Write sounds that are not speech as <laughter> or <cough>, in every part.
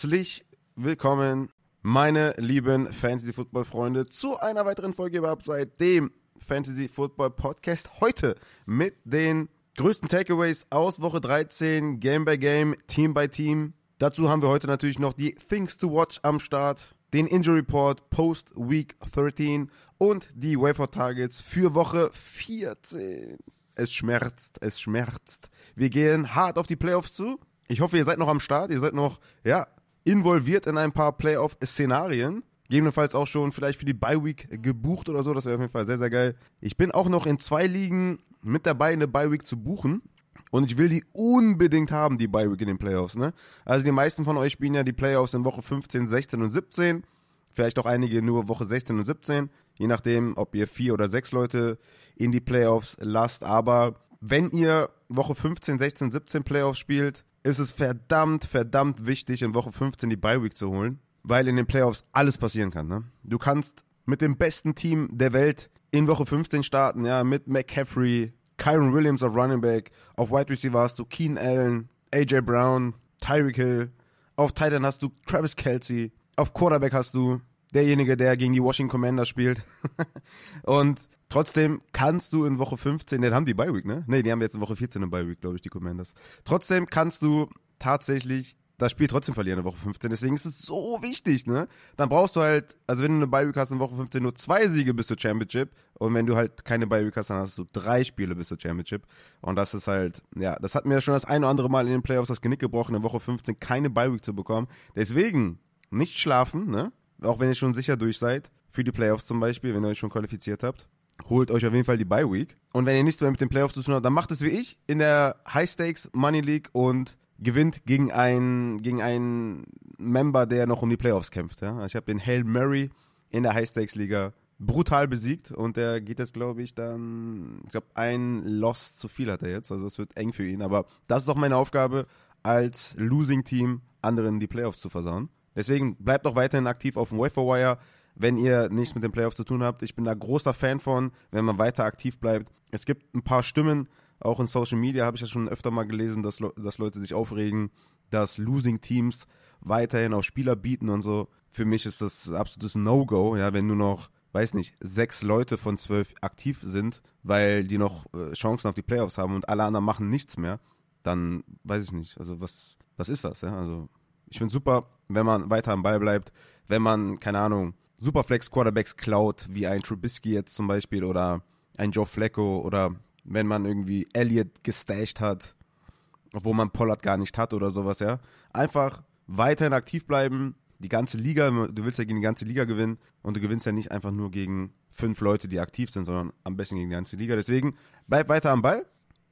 Herzlich willkommen, meine lieben Fantasy Football Freunde, zu einer weiteren Folge über Upside, dem Fantasy Football Podcast. Heute mit den größten Takeaways aus Woche 13, Game by Game, Team by Team. Dazu haben wir heute natürlich noch die Things to Watch am Start, den Injury Report Post Week 13 und die Wafer Targets für Woche 14. Es schmerzt, es schmerzt. Wir gehen hart auf die Playoffs zu. Ich hoffe, ihr seid noch am Start, ihr seid noch, ja, involviert in ein paar Playoff-Szenarien. Gegebenenfalls auch schon vielleicht für die Bye-Week gebucht oder so. Das wäre auf jeden Fall sehr, sehr geil. Ich bin auch noch in zwei Ligen mit dabei, eine Bye-Week zu buchen. Und ich will die unbedingt haben, die Bye-Week in den Playoffs. Ne? Also die meisten von euch spielen ja die Playoffs in Woche 15, 16 und 17. Vielleicht auch einige nur Woche 16 und 17. Je nachdem, ob ihr vier oder sechs Leute in die Playoffs lasst. Aber wenn ihr Woche 15, 16, 17 Playoffs spielt, ist es verdammt, verdammt wichtig, in Woche 15 die Bye Week zu holen, weil in den Playoffs alles passieren kann. Ne? Du kannst mit dem besten Team der Welt in Woche 15 starten, ja, mit McCaffrey, Kyron Williams auf Running Back, auf Wide Receiver hast du Keen Allen, AJ Brown, Tyreek Hill, auf Titan hast du Travis Kelsey, auf Quarterback hast du derjenige, der gegen die Washington Commanders spielt. <laughs> und trotzdem kannst du in Woche 15, den haben die Bye Week, ne? Ne, die haben jetzt in Woche 14 eine Bye Week, glaube ich, die Commanders. Trotzdem kannst du tatsächlich das Spiel trotzdem verlieren in Woche 15. Deswegen ist es so wichtig, ne? Dann brauchst du halt, also wenn du eine Bye Week hast in Woche 15 nur zwei Siege bis zur Championship und wenn du halt keine Bye Week hast, dann hast du drei Spiele bis zur Championship und das ist halt, ja, das hat mir schon das ein oder andere Mal in den Playoffs das Genick gebrochen, in Woche 15 keine Bye Week zu bekommen. Deswegen nicht schlafen, ne? Auch wenn ihr schon sicher durch seid, für die Playoffs zum Beispiel, wenn ihr euch schon qualifiziert habt. Holt euch auf jeden Fall die Bye Week. Und wenn ihr nichts mehr mit den Playoffs zu tun habt, dann macht es wie ich in der High Stakes Money League und gewinnt gegen einen, gegen einen Member, der noch um die Playoffs kämpft. Ja? Ich habe den Hail Murray in der High Stakes Liga brutal besiegt und der geht jetzt, glaube ich, dann, ich glaube, ein Loss zu viel hat er jetzt. Also es wird eng für ihn. Aber das ist auch meine Aufgabe als Losing Team, anderen die Playoffs zu versauen. Deswegen bleibt auch weiterhin aktiv auf dem Waferwire, wenn ihr nichts mit den Playoffs zu tun habt. Ich bin da großer Fan von, wenn man weiter aktiv bleibt. Es gibt ein paar Stimmen, auch in Social Media habe ich das schon öfter mal gelesen, dass, dass Leute sich aufregen, dass Losing Teams weiterhin auf Spieler bieten und so. Für mich ist das absolutes No-Go, ja, wenn nur noch, weiß nicht, sechs Leute von zwölf aktiv sind, weil die noch äh, Chancen auf die Playoffs haben und alle anderen machen nichts mehr, dann weiß ich nicht. Also was, was ist das, ja? Also ich finde super, wenn man weiter am Ball bleibt, wenn man, keine Ahnung, Superflex-Quarterbacks klaut, wie ein Trubisky jetzt zum Beispiel oder ein Joe Flacco oder wenn man irgendwie Elliott gestasht hat, obwohl man Pollard gar nicht hat oder sowas, ja. Einfach weiterhin aktiv bleiben, die ganze Liga, du willst ja gegen die ganze Liga gewinnen und du gewinnst ja nicht einfach nur gegen fünf Leute, die aktiv sind, sondern am besten gegen die ganze Liga. Deswegen bleib weiter am Ball.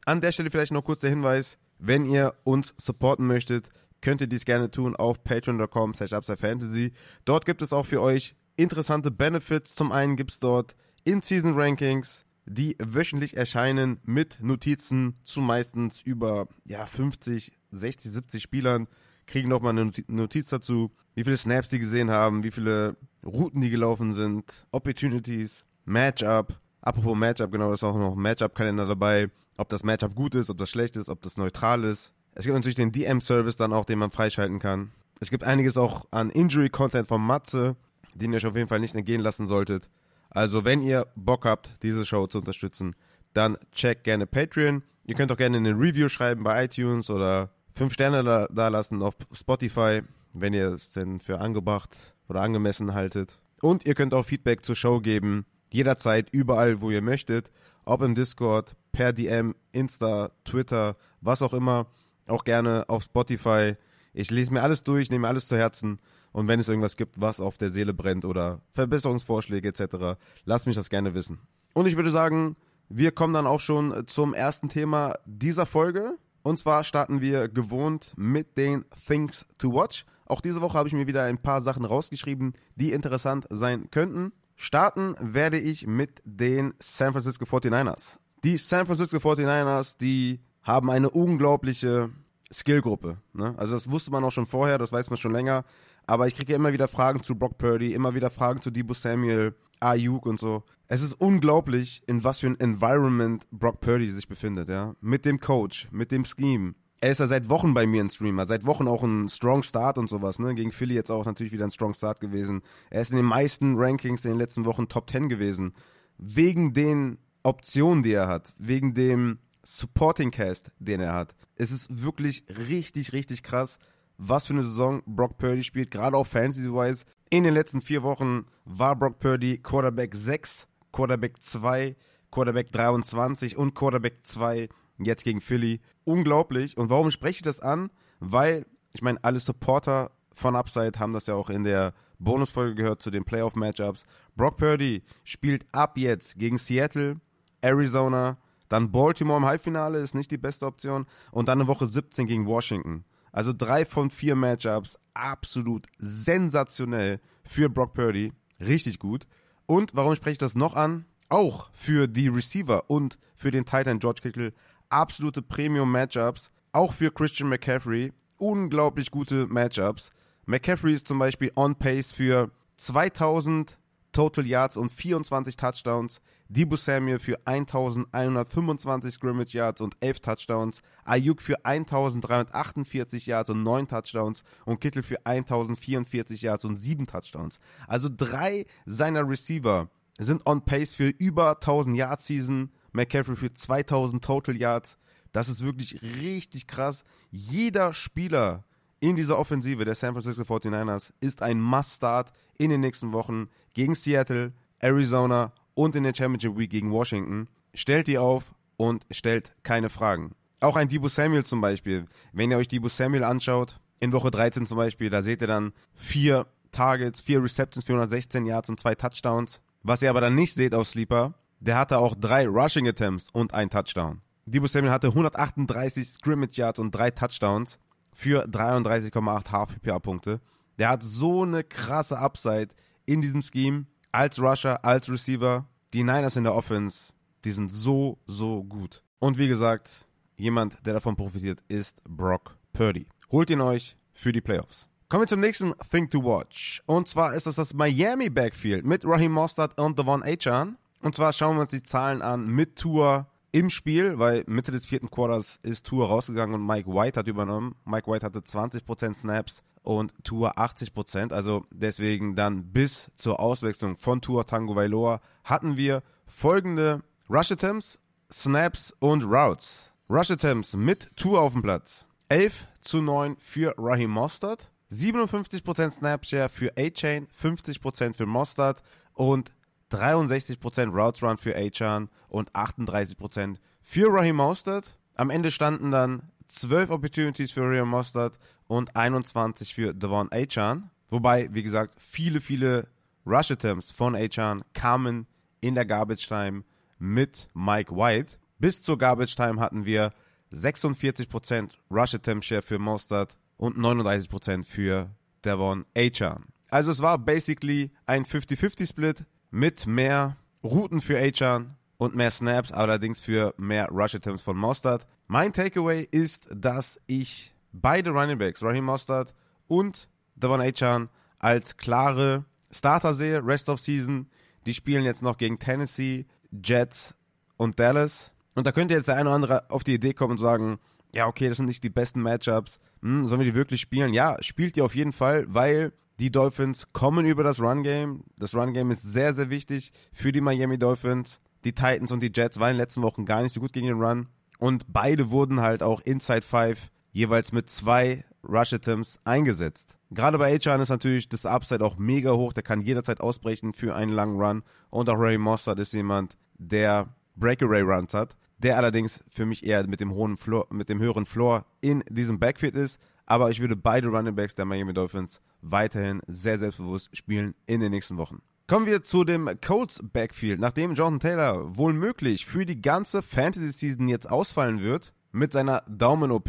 An der Stelle vielleicht noch kurz der Hinweis, wenn ihr uns supporten möchtet, könnt ihr dies gerne tun auf patreon.com slash fantasy. Dort gibt es auch für euch interessante Benefits. Zum einen gibt es dort In-Season-Rankings, die wöchentlich erscheinen mit Notizen zu meistens über ja, 50, 60, 70 Spielern. Kriegen nochmal eine Notiz dazu, wie viele Snaps die gesehen haben, wie viele Routen die gelaufen sind, Opportunities, Matchup. Apropos Matchup, genau, ist auch noch ein Matchup-Kalender dabei. Ob das Matchup gut ist, ob das schlecht ist, ob das neutral ist. Es gibt natürlich den DM-Service dann auch, den man freischalten kann. Es gibt einiges auch an Injury-Content von Matze, den ihr euch auf jeden Fall nicht entgehen lassen solltet. Also, wenn ihr Bock habt, diese Show zu unterstützen, dann checkt gerne Patreon. Ihr könnt auch gerne eine Review schreiben bei iTunes oder 5 Sterne da, da lassen auf Spotify, wenn ihr es denn für angebracht oder angemessen haltet. Und ihr könnt auch Feedback zur Show geben, jederzeit, überall, wo ihr möchtet. Ob im Discord, per DM, Insta, Twitter, was auch immer auch gerne auf Spotify. Ich lese mir alles durch, nehme alles zu Herzen. Und wenn es irgendwas gibt, was auf der Seele brennt oder Verbesserungsvorschläge etc., lasst mich das gerne wissen. Und ich würde sagen, wir kommen dann auch schon zum ersten Thema dieser Folge. Und zwar starten wir gewohnt mit den Things to Watch. Auch diese Woche habe ich mir wieder ein paar Sachen rausgeschrieben, die interessant sein könnten. Starten werde ich mit den San Francisco 49ers. Die San Francisco 49ers, die haben eine unglaubliche Skillgruppe. Ne? Also das wusste man auch schon vorher, das weiß man schon länger. Aber ich kriege ja immer wieder Fragen zu Brock Purdy, immer wieder Fragen zu Debo Samuel, Ayuk und so. Es ist unglaublich, in was für ein Environment Brock Purdy sich befindet, ja. Mit dem Coach, mit dem Scheme, er ist ja seit Wochen bei mir ein Streamer, seit Wochen auch ein Strong Start und sowas, ne? Gegen Philly jetzt auch natürlich wieder ein Strong Start gewesen. Er ist in den meisten Rankings in den letzten Wochen Top 10 gewesen. Wegen den Optionen, die er hat, wegen dem Supporting Cast, den er hat. Es ist wirklich richtig, richtig krass, was für eine Saison Brock Purdy spielt, gerade auch Fantasy-wise. In den letzten vier Wochen war Brock Purdy Quarterback 6, Quarterback 2, Quarterback 23 und Quarterback 2 jetzt gegen Philly. Unglaublich. Und warum spreche ich das an? Weil, ich meine, alle Supporter von Upside haben das ja auch in der Bonusfolge gehört zu den Playoff-Matchups. Brock Purdy spielt ab jetzt gegen Seattle, Arizona, dann Baltimore im Halbfinale, ist nicht die beste Option. Und dann eine Woche 17 gegen Washington. Also drei von vier Matchups, absolut sensationell für Brock Purdy. Richtig gut. Und warum spreche ich das noch an? Auch für die Receiver und für den Titan George Kittle absolute Premium-Matchups. Auch für Christian McCaffrey unglaublich gute Matchups. McCaffrey ist zum Beispiel on pace für 2000 Total Yards und 24 Touchdowns. Debo Samuel für 1125 Scrimmage Yards und 11 Touchdowns. Ayuk für 1348 Yards und 9 Touchdowns. Und Kittel für 1044 Yards und 7 Touchdowns. Also drei seiner Receiver sind on pace für über 1000 Yards Season. McCaffrey für 2000 Total Yards. Das ist wirklich richtig krass. Jeder Spieler in dieser Offensive der San Francisco 49ers ist ein Must-Start in den nächsten Wochen gegen Seattle, Arizona und in der Championship Week gegen Washington. Stellt die auf und stellt keine Fragen. Auch ein Debo Samuel zum Beispiel. Wenn ihr euch Debo Samuel anschaut, in Woche 13 zum Beispiel, da seht ihr dann vier Targets, vier Receptions, 416 Yards und zwei Touchdowns. Was ihr aber dann nicht seht auf Sleeper, der hatte auch drei Rushing Attempts und ein Touchdown. Debo Samuel hatte 138 Scrimmage Yards und drei Touchdowns für 33,8 Half-PPA-Punkte. Der hat so eine krasse Upside in diesem Scheme als Rusher, als Receiver. Die Niners in der Offense, die sind so, so gut. Und wie gesagt, jemand, der davon profitiert, ist Brock Purdy. Holt ihn euch für die Playoffs. Kommen wir zum nächsten Thing to Watch. Und zwar ist das das Miami Backfield mit Raheem Mostert und Devon Achan. Und zwar schauen wir uns die Zahlen an mit Tour im Spiel, weil Mitte des vierten Quarters ist Tour rausgegangen und Mike White hat übernommen. Mike White hatte 20% Snaps und Tour 80%. Also deswegen dann bis zur Auswechslung von Tour Tango Vailoa hatten wir folgende Rush Attempts, Snaps und Routes. Rush Attempts mit Tour auf dem Platz. 11 zu 9 für Raheem Mostert. 57% Snapshare für A-Chain, 50% für Mostert und 63% Routes Run für Achan und 38% für Raheem Mostert. Am Ende standen dann 12 Opportunities für Raheem Mostert und 21 für Devon Achan. Wobei, wie gesagt, viele, viele Rush Attempts von Achan kamen in der Garbage Time mit Mike White. Bis zur Garbage Time hatten wir 46% Rush Attempt Share für Mostert und 39% für Devon Achan. Also es war basically ein 50-50 Split mit mehr Routen für Achan und mehr Snaps, allerdings für mehr Rush Attempts von Mostard. Mein Takeaway ist, dass ich beide Running Backs, Raheem Mostard und Devon Achan, als klare Starter sehe, Rest of Season. Die spielen jetzt noch gegen Tennessee, Jets und Dallas. Und da könnte jetzt der eine oder andere auf die Idee kommen und sagen, ja, okay, das sind nicht die besten Matchups. Hm, sollen wir die wirklich spielen? Ja, spielt die auf jeden Fall, weil die Dolphins kommen über das Run-Game. Das Run-Game ist sehr, sehr wichtig für die Miami Dolphins. Die Titans und die Jets waren in den letzten Wochen gar nicht so gut gegen den Run. Und beide wurden halt auch Inside 5 jeweils mit zwei Rush Attempts eingesetzt. Gerade bei Achan ist natürlich das Upside auch mega hoch. Der kann jederzeit ausbrechen für einen langen Run. Und auch Ray Mossad ist jemand, der Breakaway Runs hat. Der allerdings für mich eher mit dem hohen Floor, mit dem höheren Floor in diesem Backfield ist. Aber ich würde beide Running Backs der Miami Dolphins weiterhin sehr selbstbewusst spielen in den nächsten Wochen. Kommen wir zu dem Colts Backfield. Nachdem Jonathan Taylor wohl möglich für die ganze Fantasy Season jetzt ausfallen wird mit seiner Daumen-OP,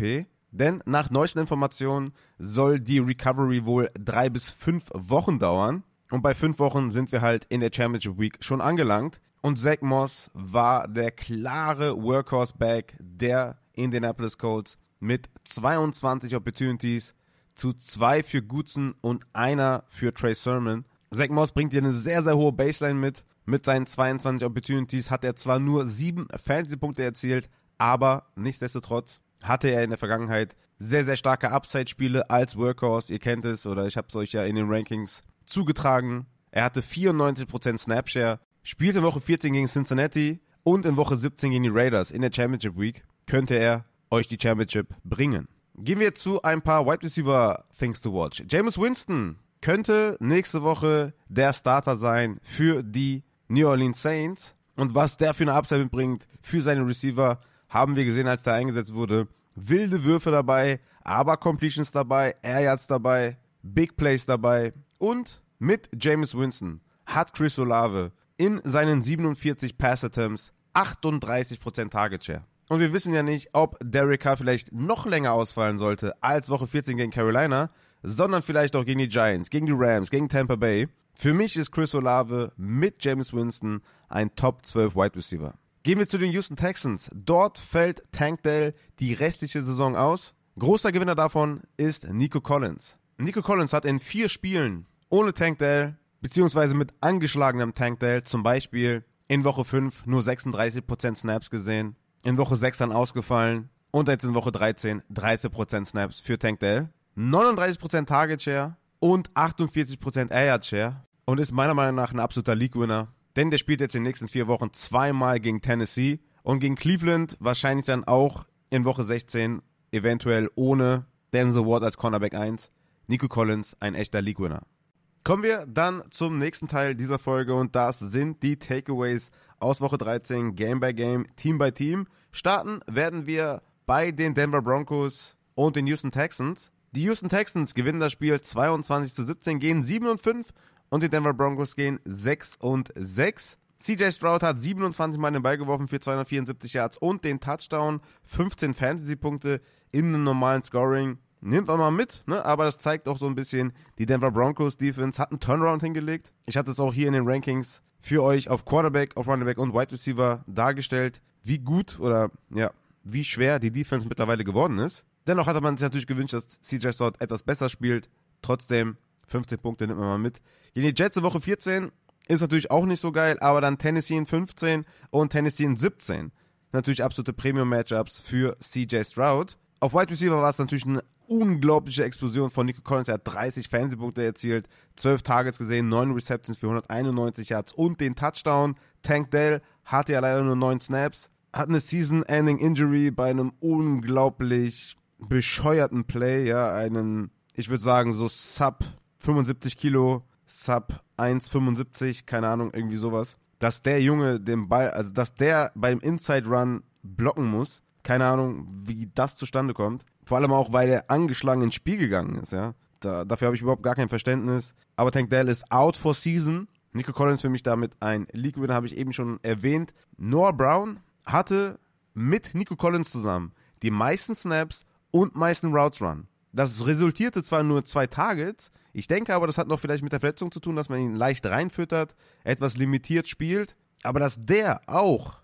denn nach neuesten Informationen soll die Recovery wohl drei bis fünf Wochen dauern. Und bei fünf Wochen sind wir halt in der Championship Week schon angelangt. Und Zach Moss war der klare Workhorse-Back der Indianapolis Colts mit 22 Opportunities zu zwei für Goodson und einer für Trey Sermon. Zach Moss bringt dir eine sehr, sehr hohe Baseline mit. Mit seinen 22 Opportunities hat er zwar nur sieben Fantasy-Punkte erzielt, aber nichtsdestotrotz hatte er in der Vergangenheit sehr, sehr starke Upside-Spiele als Workhorse. Ihr kennt es oder ich habe es euch ja in den Rankings zugetragen. Er hatte 94% Snapshare, spielte in Woche 14 gegen Cincinnati und in Woche 17 gegen die Raiders in der Championship Week. Könnte er euch die Championship bringen. Gehen wir zu ein paar Wide Receiver Things to Watch. James Winston könnte nächste Woche der Starter sein für die New Orleans Saints. Und was der für eine Upside mitbringt für seine Receiver, haben wir gesehen, als der eingesetzt wurde. Wilde Würfe dabei, aber Completions dabei, Air Yards dabei, Big Plays dabei. Und mit James Winston hat Chris Olave in seinen 47 Pass Attempts 38% Target Share. Und wir wissen ja nicht, ob Derek Carr vielleicht noch länger ausfallen sollte als Woche 14 gegen Carolina, sondern vielleicht auch gegen die Giants, gegen die Rams, gegen Tampa Bay. Für mich ist Chris Olave mit James Winston ein Top 12 Wide Receiver. Gehen wir zu den Houston Texans. Dort fällt Tank Dell die restliche Saison aus. Großer Gewinner davon ist Nico Collins. Nico Collins hat in vier Spielen ohne Tank Dell, beziehungsweise mit angeschlagenem Tank Dell, zum Beispiel in Woche 5 nur 36% Snaps gesehen, in Woche 6 dann ausgefallen und jetzt in Woche 13 30% Snaps für Tank Dell, 39% Target Share und 48% Air Share und ist meiner Meinung nach ein absoluter League-Winner. Denn der spielt jetzt in den nächsten vier Wochen zweimal gegen Tennessee und gegen Cleveland wahrscheinlich dann auch in Woche 16, eventuell ohne Denzel Ward als Cornerback 1. Nico Collins, ein echter League-Winner. Kommen wir dann zum nächsten Teil dieser Folge und das sind die Takeaways aus Woche 13, Game by Game, Team by Team. Starten werden wir bei den Denver Broncos und den Houston Texans. Die Houston Texans gewinnen das Spiel 22 zu 17, gehen 7 und 5 und die Denver Broncos gehen 6 und 6. CJ Stroud hat 27 Mal den Ball geworfen für 274 Yards und den Touchdown, 15 Fantasy-Punkte in einem normalen Scoring. Nimmt man mal mit, ne? aber das zeigt auch so ein bisschen, die Denver Broncos Defense hat einen Turnaround hingelegt. Ich hatte es auch hier in den Rankings für euch auf Quarterback, auf Running und Wide Receiver dargestellt, wie gut oder ja, wie schwer die Defense mittlerweile geworden ist. Dennoch hatte man sich natürlich gewünscht, dass CJ Stroud etwas besser spielt. Trotzdem 15 Punkte nimmt man mal mit. Gegen die Jets in Woche 14 ist natürlich auch nicht so geil, aber dann Tennessee in 15 und Tennessee in 17. Natürlich absolute Premium-Matchups für CJ Stroud. Auf Wide Receiver war es natürlich eine unglaubliche Explosion von Nico Collins. Er hat 30 Fernsehpunkte erzielt, 12 Targets gesehen, 9 Receptions für 191 Yards und den Touchdown. Tank Dell hatte ja leider nur 9 Snaps, hat eine Season-Ending Injury bei einem unglaublich bescheuerten Play, ja, einen, ich würde sagen, so Sub 75 Kilo, Sub 1,75, keine Ahnung, irgendwie sowas. Dass der Junge den Ball, also dass der beim Inside Run blocken muss, keine Ahnung, wie das zustande kommt. Vor allem auch, weil er angeschlagen ins Spiel gegangen ist, ja. Da, dafür habe ich überhaupt gar kein Verständnis. Aber Tank Dell ist out for season. Nico Collins für mich damit ein League-Winner, habe ich eben schon erwähnt. Noah Brown hatte mit Nico Collins zusammen die meisten Snaps und meisten Routes Run. Das resultierte zwar nur zwei Targets, ich denke aber, das hat noch vielleicht mit der Verletzung zu tun, dass man ihn leicht reinfüttert, etwas limitiert spielt, aber dass der auch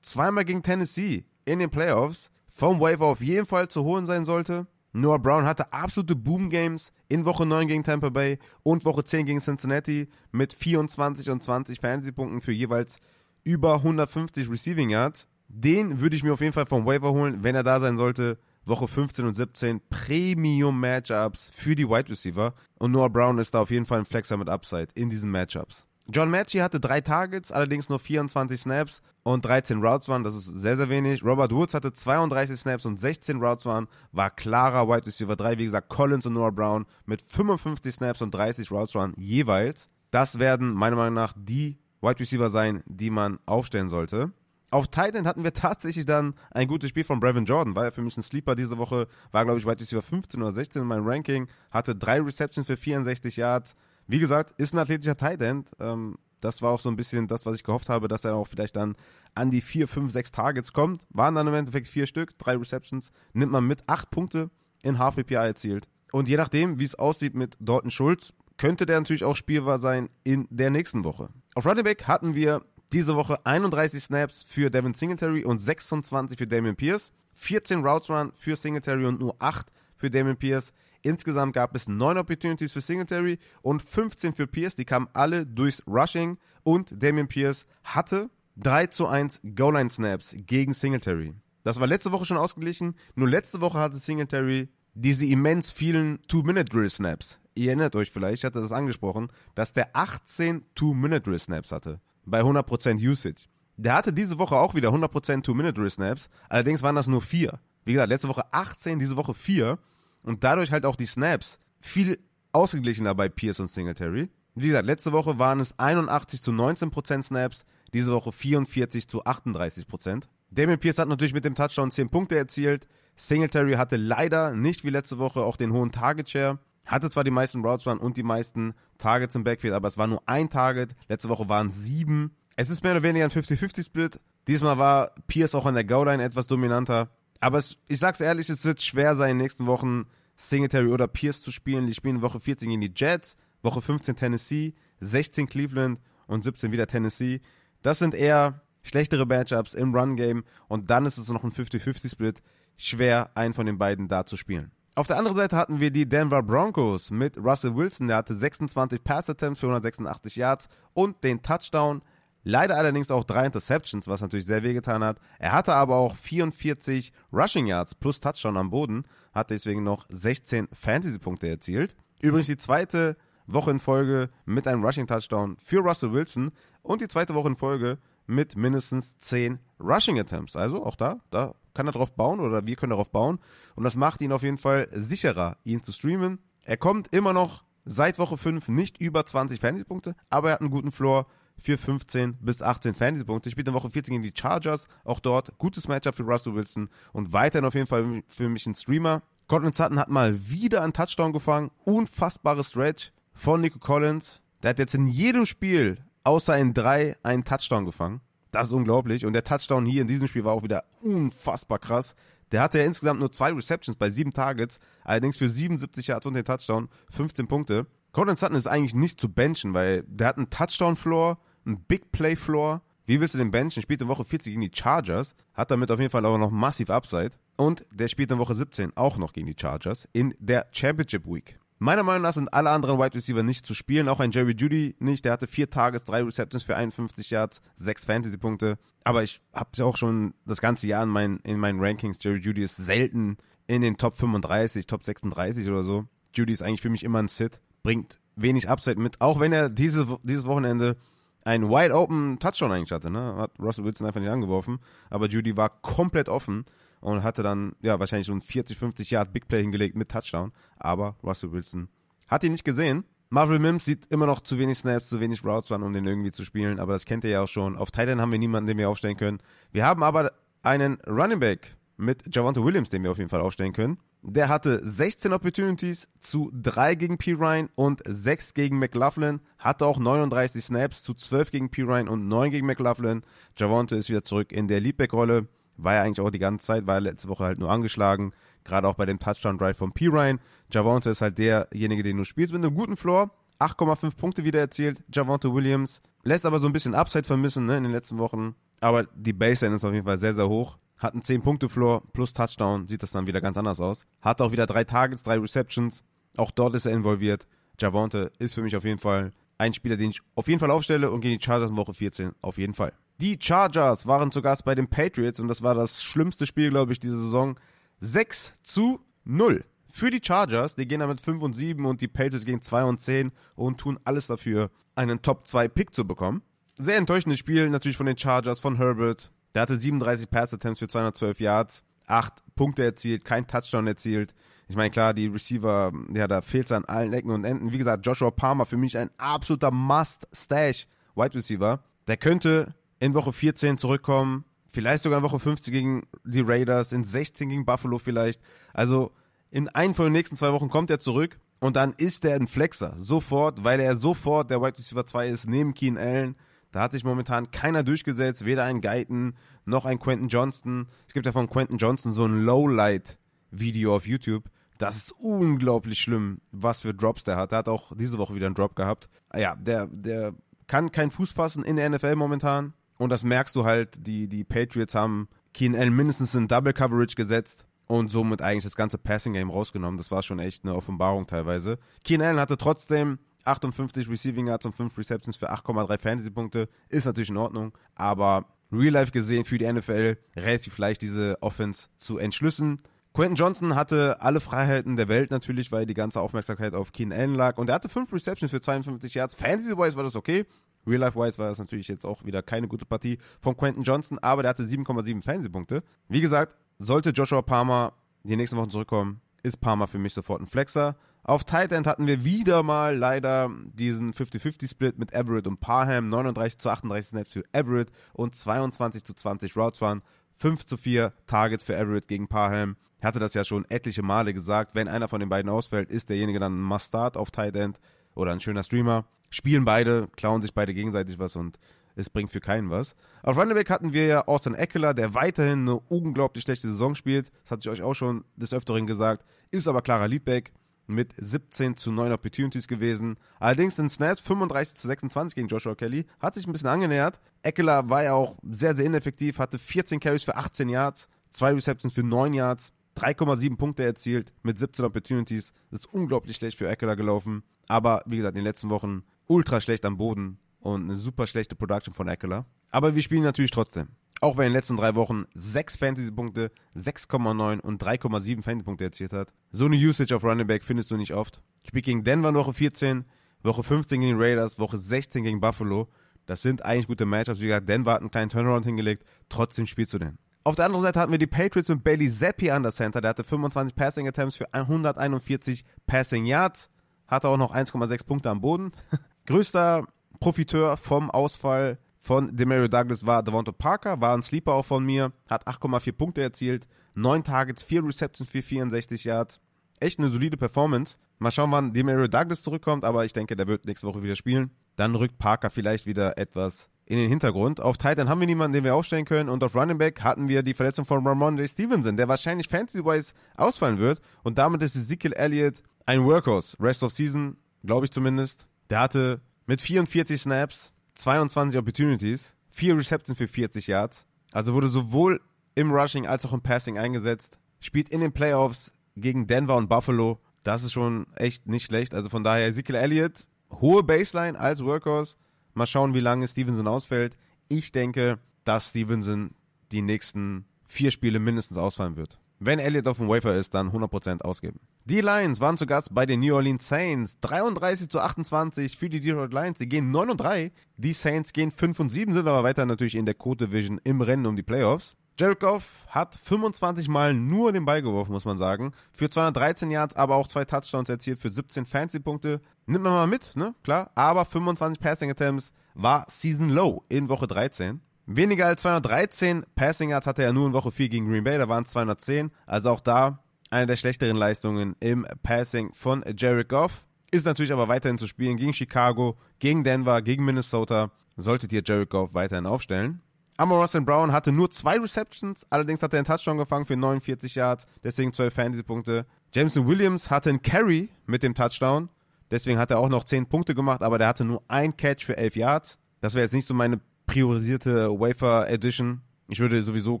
zweimal gegen Tennessee in den Playoffs vom Waiver auf jeden Fall zu holen sein sollte. Noah Brown hatte absolute Boom-Games in Woche 9 gegen Tampa Bay und Woche 10 gegen Cincinnati mit 24 und 20 Fantasy-Punkten für jeweils über 150 Receiving Yards. Den würde ich mir auf jeden Fall vom Waiver holen, wenn er da sein sollte. Woche 15 und 17 Premium-Matchups für die Wide Receiver. Und Noah Brown ist da auf jeden Fall ein Flexer mit Upside in diesen Matchups. John Matchy hatte drei Targets, allerdings nur 24 Snaps und 13 Routes waren, das ist sehr, sehr wenig. Robert Woods hatte 32 Snaps und 16 Routes waren, war klarer Wide Receiver 3. Wie gesagt, Collins und Noah Brown mit 55 Snaps und 30 Routes waren jeweils. Das werden meiner Meinung nach die Wide Receiver sein, die man aufstellen sollte. Auf Titan hatten wir <laughs> tatsächlich dann ein gutes Spiel von Brevin Jordan, war ja für mich ein Sleeper diese Woche, war glaube ich Wide Receiver 15 oder 16 in meinem Ranking, hatte drei Receptions für 64 Yards, wie gesagt, ist ein athletischer Tight End. Ähm, das war auch so ein bisschen das, was ich gehofft habe, dass er auch vielleicht dann an die 4, 5, 6 Targets kommt. Waren dann im Endeffekt vier Stück, drei Receptions. Nimmt man mit, acht Punkte in Half PPI erzielt. Und je nachdem, wie es aussieht mit Dalton Schulz, könnte der natürlich auch spielbar sein in der nächsten Woche. Auf Running Back hatten wir diese Woche 31 Snaps für Devin Singletary und 26 für Damian Pierce. 14 Routes Run für Singletary und nur 8 für Damian Pierce. Insgesamt gab es 9 Opportunities für Singletary und 15 für Pierce. Die kamen alle durchs Rushing und Damian Pierce hatte 3 zu 1 Goal-Line-Snaps gegen Singletary. Das war letzte Woche schon ausgeglichen. Nur letzte Woche hatte Singletary diese immens vielen Two-Minute-Drill-Snaps. Ihr erinnert euch vielleicht, ich hatte das angesprochen, dass der 18 Two-Minute-Drill-Snaps hatte. Bei 100% Usage. Der hatte diese Woche auch wieder 100% Two-Minute-Drill-Snaps. Allerdings waren das nur vier. Wie gesagt, letzte Woche 18, diese Woche 4 und dadurch halt auch die Snaps viel ausgeglichener bei Pierce und Singletary. Wie gesagt, letzte Woche waren es 81 zu 19% Snaps, diese Woche 44 zu 38%. Damien Pierce hat natürlich mit dem Touchdown 10 Punkte erzielt. Singletary hatte leider nicht wie letzte Woche auch den hohen Target Share. Hatte zwar die meisten Routes Run und die meisten Targets im Backfield, aber es war nur ein Target. Letzte Woche waren sieben. Es ist mehr oder weniger ein 50-50-Split. Diesmal war Pierce auch an der Goal-Line etwas dominanter. Aber es, ich sag's ehrlich, es wird schwer sein, in den nächsten Wochen Singletary oder Pierce zu spielen. Die spielen Woche 14 gegen die Jets, Woche 15 Tennessee, 16 Cleveland und 17 wieder Tennessee. Das sind eher schlechtere Matchups im Run-Game und dann ist es noch ein 50-50-Split. Schwer, einen von den beiden da zu spielen. Auf der anderen Seite hatten wir die Denver Broncos mit Russell Wilson, der hatte 26 Pass-Attempts für 186 Yards und den Touchdown Leider allerdings auch drei Interceptions, was natürlich sehr wehgetan hat. Er hatte aber auch 44 Rushing Yards plus Touchdown am Boden, hat deswegen noch 16 Fantasy-Punkte erzielt. Übrigens die zweite Woche in Folge mit einem Rushing Touchdown für Russell Wilson und die zweite Woche in Folge mit mindestens 10 Rushing Attempts. Also auch da, da kann er drauf bauen oder wir können darauf bauen. Und das macht ihn auf jeden Fall sicherer, ihn zu streamen. Er kommt immer noch seit Woche 5 nicht über 20 Fantasy-Punkte, aber er hat einen guten Floor für 15 bis 18 Fantasy-Punkte. Spielt in Woche 14 gegen die Chargers. Auch dort gutes Matchup für Russell Wilson und weiterhin auf jeden Fall für mich ein Streamer. Cortland Sutton hat mal wieder einen Touchdown gefangen. Unfassbares Stretch von Nico Collins. Der hat jetzt in jedem Spiel außer in drei einen Touchdown gefangen. Das ist unglaublich. Und der Touchdown hier in diesem Spiel war auch wieder unfassbar krass. Der hatte ja insgesamt nur zwei Receptions bei sieben Targets, allerdings für 77 Yards und den Touchdown 15 Punkte. Cortland Sutton ist eigentlich nicht zu benchen, weil der hat einen Touchdown-Floor, einen Big-Play-Floor. Wie willst du den benchen? Spielt in Woche 40 gegen die Chargers, hat damit auf jeden Fall auch noch massiv Upside. Und der spielt in Woche 17 auch noch gegen die Chargers in der Championship Week. Meiner Meinung nach sind alle anderen Wide Receiver nicht zu spielen, auch ein Jerry Judy nicht. Der hatte vier Tages, drei Receptions für 51 Yards, sechs Fantasy-Punkte. Aber ich habe es auch schon das ganze Jahr in, mein, in meinen Rankings. Jerry Judy ist selten in den Top 35, Top 36 oder so. Judy ist eigentlich für mich immer ein Sit bringt wenig Upside mit, auch wenn er diese, dieses Wochenende einen wide open Touchdown eigentlich hatte, ne? Hat Russell Wilson einfach nicht angeworfen, aber Judy war komplett offen und hatte dann ja wahrscheinlich so ein 40, 50 Yard Big Play hingelegt mit Touchdown, aber Russell Wilson hat ihn nicht gesehen. Marvel Mims sieht immer noch zu wenig Snaps, zu wenig Routes an, um den irgendwie zu spielen, aber das kennt ihr ja auch schon. Auf Titan haben wir niemanden, den wir aufstellen können. Wir haben aber einen Running Back mit Javante Williams, den wir auf jeden Fall aufstellen können. Der hatte 16 Opportunities zu 3 gegen P. Ryan und 6 gegen McLaughlin. Hatte auch 39 Snaps zu 12 gegen P. Ryan und 9 gegen McLaughlin. Javonte ist wieder zurück in der Leadback-Rolle. War ja eigentlich auch die ganze Zeit, war letzte Woche halt nur angeschlagen. Gerade auch bei dem Touchdown-Drive von P. Ryan. Javonte ist halt derjenige, den du spielst mit einem guten Floor. 8,5 Punkte wieder erzielt. Javonte Williams lässt aber so ein bisschen Upside vermissen ne, in den letzten Wochen. Aber die Baseline ist auf jeden Fall sehr, sehr hoch hat einen 10-Punkte-Floor plus Touchdown, sieht das dann wieder ganz anders aus. Hat auch wieder drei Targets, drei Receptions. Auch dort ist er involviert. Javonte ist für mich auf jeden Fall ein Spieler, den ich auf jeden Fall aufstelle und gegen die Chargers in Woche 14 auf jeden Fall. Die Chargers waren zu Gast bei den Patriots und das war das schlimmste Spiel, glaube ich, diese Saison. 6 zu 0 für die Chargers. Die gehen damit 5 und 7 und die Patriots gehen 2 und 10 und tun alles dafür, einen Top 2 Pick zu bekommen. Sehr enttäuschendes Spiel natürlich von den Chargers, von Herbert. Der hatte 37 Pass-Attempts für 212 Yards, 8 Punkte erzielt, kein Touchdown erzielt. Ich meine, klar, die Receiver, ja, da fehlt es an allen Ecken und Enden. Wie gesagt, Joshua Palmer für mich ein absoluter Must-Stash Wide Receiver. Der könnte in Woche 14 zurückkommen, vielleicht sogar in Woche 15 gegen die Raiders, in 16 gegen Buffalo vielleicht. Also in einen von den nächsten zwei Wochen kommt er zurück und dann ist er ein Flexer. Sofort, weil er sofort der Wide Receiver 2 ist, neben Keen Allen. Da hat sich momentan keiner durchgesetzt, weder ein Guyton noch ein Quentin Johnston. Es gibt ja von Quentin Johnston so ein Lowlight-Video auf YouTube. Das ist unglaublich schlimm, was für Drops der hat. Der hat auch diese Woche wieder einen Drop gehabt. Ja, der, der kann keinen Fuß fassen in der NFL momentan. Und das merkst du halt, die, die Patriots haben Keen Allen mindestens in Double Coverage gesetzt und somit eigentlich das ganze Passing Game rausgenommen. Das war schon echt eine Offenbarung teilweise. Keen Allen hatte trotzdem 58 Receiving Yards und 5 Receptions für 8,3 Fantasy-Punkte. Ist natürlich in Ordnung, aber Real Life gesehen für die NFL relativ leicht diese Offense zu entschlüsseln. Quentin Johnson hatte alle Freiheiten der Welt natürlich, weil die ganze Aufmerksamkeit auf Keen Allen lag und er hatte fünf Receptions für 52 Yards. Fantasy-wise war das okay. Real-Life-wise war das natürlich jetzt auch wieder keine gute Partie von Quentin Johnson, aber der hatte 7,7 Fantasy-Punkte. Wie gesagt, sollte Joshua Palmer die nächsten Wochen zurückkommen, ist Palmer für mich sofort ein Flexer. Auf Tight End hatten wir wieder mal leider diesen 50-50-Split mit Everett und Parham. 39 zu 38 Snaps für Everett und 22 zu 20 Routes Run. 5 zu 4 Targets für Everett gegen Parham. Ich hatte das ja schon etliche Male gesagt. Wenn einer von den beiden ausfällt, ist derjenige dann ein Must-Start auf Tight End oder ein schöner Streamer. Spielen beide, klauen sich beide gegenseitig was und es bringt für keinen was. Auf Running Back hatten wir ja Austin Eckler, der weiterhin eine unglaublich schlechte Saison spielt. Das hatte ich euch auch schon des Öfteren gesagt. Ist aber klarer Leadback mit 17 zu 9 Opportunities gewesen. Allerdings in Snaps 35 zu 26 gegen Joshua Kelly. Hat sich ein bisschen angenähert. Eckler war ja auch sehr, sehr ineffektiv, hatte 14 Carries für 18 Yards, zwei Receptions für 9 Yards. 3,7 Punkte erzielt mit 17 Opportunities. Das ist unglaublich schlecht für Eckler gelaufen. Aber wie gesagt, in den letzten Wochen ultra schlecht am Boden und eine super schlechte Production von Eckler. Aber wir spielen natürlich trotzdem. Auch wenn in den letzten drei Wochen 6 Fantasy-Punkte, 6,9 und 3,7 Fantasy-Punkte erzielt hat. So eine Usage auf Running Back findest du nicht oft. Spiel gegen Denver in Woche 14, Woche 15 gegen die Raiders, Woche 16 gegen Buffalo. Das sind eigentlich gute Matchups. Wie gesagt, Denver hat einen kleinen Turnaround hingelegt. Trotzdem spielst du den. Auf der anderen Seite hatten wir die Patriots und Bailey Zappi an der Center. Der hatte 25 Passing Attempts für 141 Passing Yards. Hatte auch noch 1,6 Punkte am Boden. <laughs> Größter Profiteur vom Ausfall von Demario Douglas war Devonta Parker, war ein Sleeper auch von mir, hat 8,4 Punkte erzielt, 9 Targets, 4 Receptions für 64 Yards. Echt eine solide Performance. Mal schauen, wann Demario Douglas zurückkommt, aber ich denke, der wird nächste Woche wieder spielen. Dann rückt Parker vielleicht wieder etwas in den Hintergrund. Auf Titan haben wir niemanden, den wir aufstellen können. Und auf Running Back hatten wir die Verletzung von Ramon J. Stevenson, der wahrscheinlich Fantasy-wise ausfallen wird. Und damit ist Ezekiel Elliott ein Workhorse. Rest of Season, glaube ich zumindest. Der hatte mit 44 Snaps 22 Opportunities, 4 Receptions für 40 Yards. Also wurde sowohl im Rushing als auch im Passing eingesetzt. Spielt in den Playoffs gegen Denver und Buffalo. Das ist schon echt nicht schlecht. Also von daher Ezekiel Elliott, hohe Baseline als Workhorse Mal schauen, wie lange Stevenson ausfällt. Ich denke, dass Stevenson die nächsten vier Spiele mindestens ausfallen wird. Wenn Elliott auf dem Wafer ist, dann 100% ausgeben. Die Lions waren zu Gast bei den New Orleans Saints. 33 zu 28 für die Detroit Lions. Sie gehen 9 und 3. Die Saints gehen 5 und 7, sind aber weiter natürlich in der Code Division im Rennen um die Playoffs. Jared Goff hat 25 Mal nur den Ball geworfen, muss man sagen. Für 213 Yards, aber auch zwei Touchdowns erzielt für 17 Fancy-Punkte. Nimmt man mal mit, ne? Klar. Aber 25 Passing Attempts war Season Low in Woche 13. Weniger als 213 Passing Yards hatte er nur in Woche 4 gegen Green Bay, da waren es 210. Also auch da eine der schlechteren Leistungen im Passing von Jared Goff. Ist natürlich aber weiterhin zu spielen gegen Chicago, gegen Denver, gegen Minnesota. Solltet ihr Jared Goff weiterhin aufstellen. Amor St. Brown hatte nur zwei Receptions, allerdings hat er einen Touchdown gefangen für 49 Yards, deswegen 12 Fantasy-Punkte. Jameson Williams hatte einen Carry mit dem Touchdown, deswegen hat er auch noch 10 Punkte gemacht, aber der hatte nur ein Catch für 11 Yards. Das wäre jetzt nicht so meine priorisierte Wafer Edition. Ich würde sowieso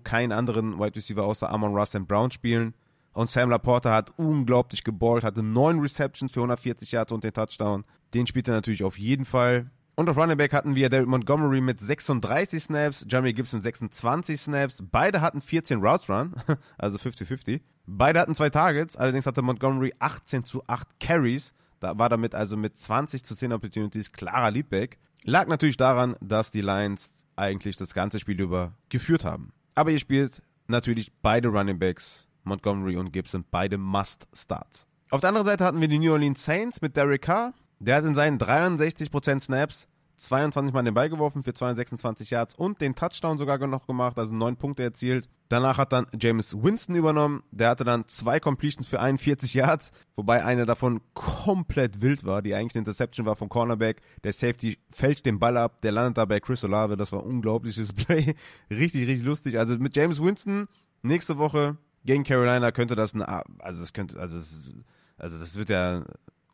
keinen anderen Wide Receiver außer Amon St. Brown spielen. Und Sam Laporta hat unglaublich geballt, hatte 9 Receptions für 140 Yards und den Touchdown. Den spielt er natürlich auf jeden Fall. Und auf Running Back hatten wir David Montgomery mit 36 Snaps, Jeremy Gibson 26 Snaps. Beide hatten 14 Routes Run, <laughs> also 50-50. Beide hatten zwei Targets, allerdings hatte Montgomery 18 zu 8 Carries. Da war damit also mit 20 zu 10 Opportunities klarer Leadback. Lag natürlich daran, dass die Lions eigentlich das ganze Spiel über geführt haben. Aber ihr spielt natürlich beide Running Backs, Montgomery und Gibson, beide Must-Starts. Auf der anderen Seite hatten wir die New Orleans Saints mit Derek Carr, der hat in seinen 63% Snaps 22 Mal den Ball geworfen für 226 Yards und den Touchdown sogar noch gemacht, also 9 Punkte erzielt. Danach hat dann James Winston übernommen. Der hatte dann zwei Completions für 41 Yards, wobei eine davon komplett wild war, die eigentlich eine Interception war vom Cornerback. Der Safety fälscht den Ball ab, der landet da bei Chris Olave. Das war ein unglaubliches <laughs> Play. richtig, richtig lustig. Also mit James Winston nächste Woche gegen Carolina könnte das eine, also das könnte, also das, also das wird ja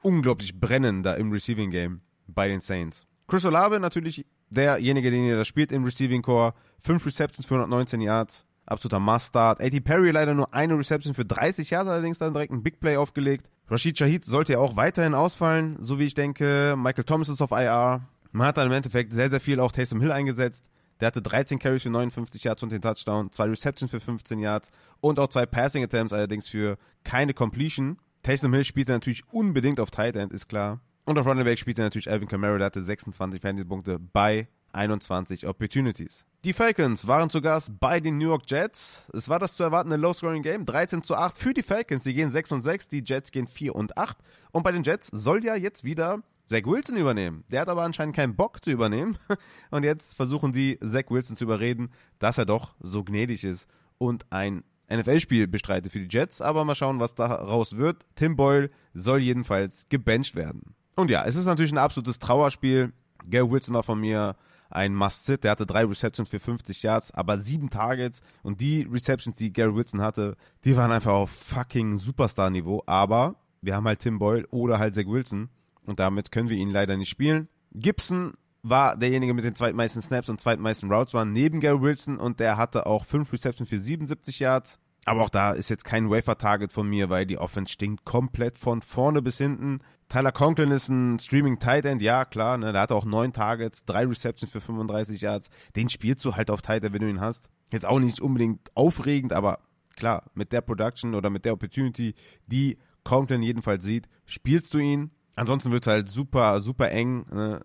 unglaublich brennen da im Receiving Game bei den Saints. Chris Olave natürlich derjenige, den ihr da spielt im Receiving Core. Fünf Receptions für 119 Yards. Absoluter Must-Start. A.T. Perry leider nur eine Reception für 30 Yards, allerdings dann direkt ein Big Play aufgelegt. Rashid Shahid sollte ja auch weiterhin ausfallen, so wie ich denke. Michael Thomas ist auf IR. Man hat dann im Endeffekt sehr, sehr viel auch Taysom Hill eingesetzt. Der hatte 13 Carries für 59 Yards und den Touchdown, zwei Receptions für 15 Yards und auch zwei Passing Attempts, allerdings für keine Completion. Taysom Hill spielte natürlich unbedingt auf Tight End, ist klar. Und auf Running Back spielte natürlich Alvin Kamara, der hatte 26 Fantasy-Punkte bei 21 Opportunities. Die Falcons waren zu Gast bei den New York Jets. Es war das zu erwartende Low-Scoring-Game. 13 zu 8 für die Falcons. Die gehen 6 und 6, die Jets gehen 4 und 8. Und bei den Jets soll ja jetzt wieder Zach Wilson übernehmen. Der hat aber anscheinend keinen Bock zu übernehmen. <laughs> Und jetzt versuchen sie, Zach Wilson zu überreden, dass er doch so gnädig ist und ein NFL-Spiel bestreitet für die Jets. Aber mal schauen, was daraus wird. Tim Boyle soll jedenfalls gebencht werden. Und ja, es ist natürlich ein absolutes Trauerspiel. Gary Wilson war von mir ein Must-Sit. Der hatte drei Receptions für 50 Yards, aber sieben Targets. Und die Receptions, die Gary Wilson hatte, die waren einfach auf fucking Superstar-Niveau. Aber wir haben halt Tim Boyle oder halt Zach Wilson. Und damit können wir ihn leider nicht spielen. Gibson war derjenige mit den zweitmeisten Snaps und zweitmeisten Routes waren neben Gary Wilson und der hatte auch fünf Receptions für 77 Yards. Aber auch da ist jetzt kein Wafer-Target von mir, weil die Offense stinkt komplett von vorne bis hinten. Tyler Conklin ist ein Streaming Tight End, ja klar, ne, der hatte auch neun Targets, drei Receptions für 35 Yards. Den spielst du halt auf Tight End, wenn du ihn hast. Jetzt auch nicht unbedingt aufregend, aber klar, mit der Production oder mit der Opportunity, die Conklin jedenfalls sieht, spielst du ihn. Ansonsten wird es halt super, super eng. Ne?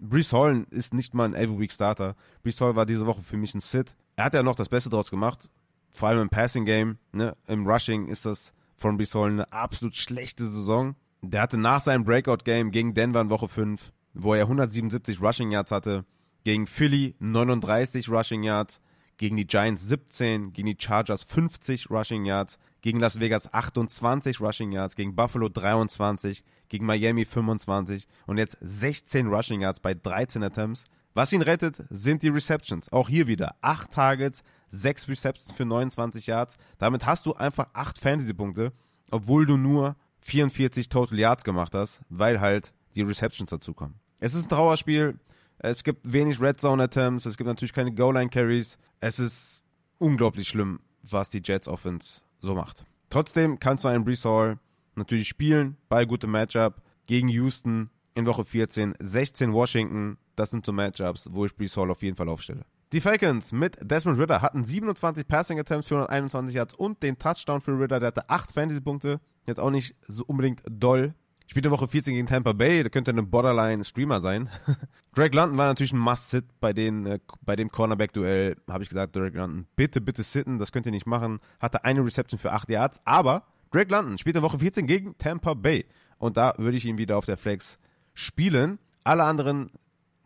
Brees Hall ist nicht mal ein Every Week Starter. Brees Hall war diese Woche für mich ein Sit. Er hat ja noch das Beste draus gemacht vor allem im Passing Game, ne, im Rushing ist das von Hall eine absolut schlechte Saison. Der hatte nach seinem Breakout Game gegen Denver in Woche 5, wo er 177 Rushing Yards hatte, gegen Philly 39 Rushing Yards, gegen die Giants 17, gegen die Chargers 50 Rushing Yards, gegen Las Vegas 28 Rushing Yards, gegen Buffalo 23, gegen Miami 25 und jetzt 16 Rushing Yards bei 13 Attempts. Was ihn rettet, sind die Receptions. Auch hier wieder 8 Targets, 6 Receptions für 29 Yards. Damit hast du einfach 8 Fantasy-Punkte, obwohl du nur 44 Total Yards gemacht hast, weil halt die Receptions dazukommen. Es ist ein Trauerspiel. Es gibt wenig Red Zone Attempts. Es gibt natürlich keine Goal Line Carries. Es ist unglaublich schlimm, was die Jets Offense so macht. Trotzdem kannst du einen Brees Hall natürlich spielen bei gutem Matchup gegen Houston in Woche 14, 16 Washington, das sind so Matchups, wo ich Brees Hall auf jeden Fall aufstelle. Die Falcons mit Desmond Ritter hatten 27 Passing Attempts für 121 Yards und den Touchdown für Ritter. Der hatte 8 Fantasy-Punkte. Jetzt auch nicht so unbedingt doll. Spielte Woche 14 gegen Tampa Bay. Der könnte eine Borderline-Streamer sein. <laughs> Drake London war natürlich ein Must-Sit bei, äh, bei dem Cornerback-Duell. Habe ich gesagt, Drake London, bitte, bitte sitten. Das könnt ihr nicht machen. Hatte eine Reception für 8 Yards. Aber Drake London spielte Woche 14 gegen Tampa Bay. Und da würde ich ihn wieder auf der Flex spielen. Alle anderen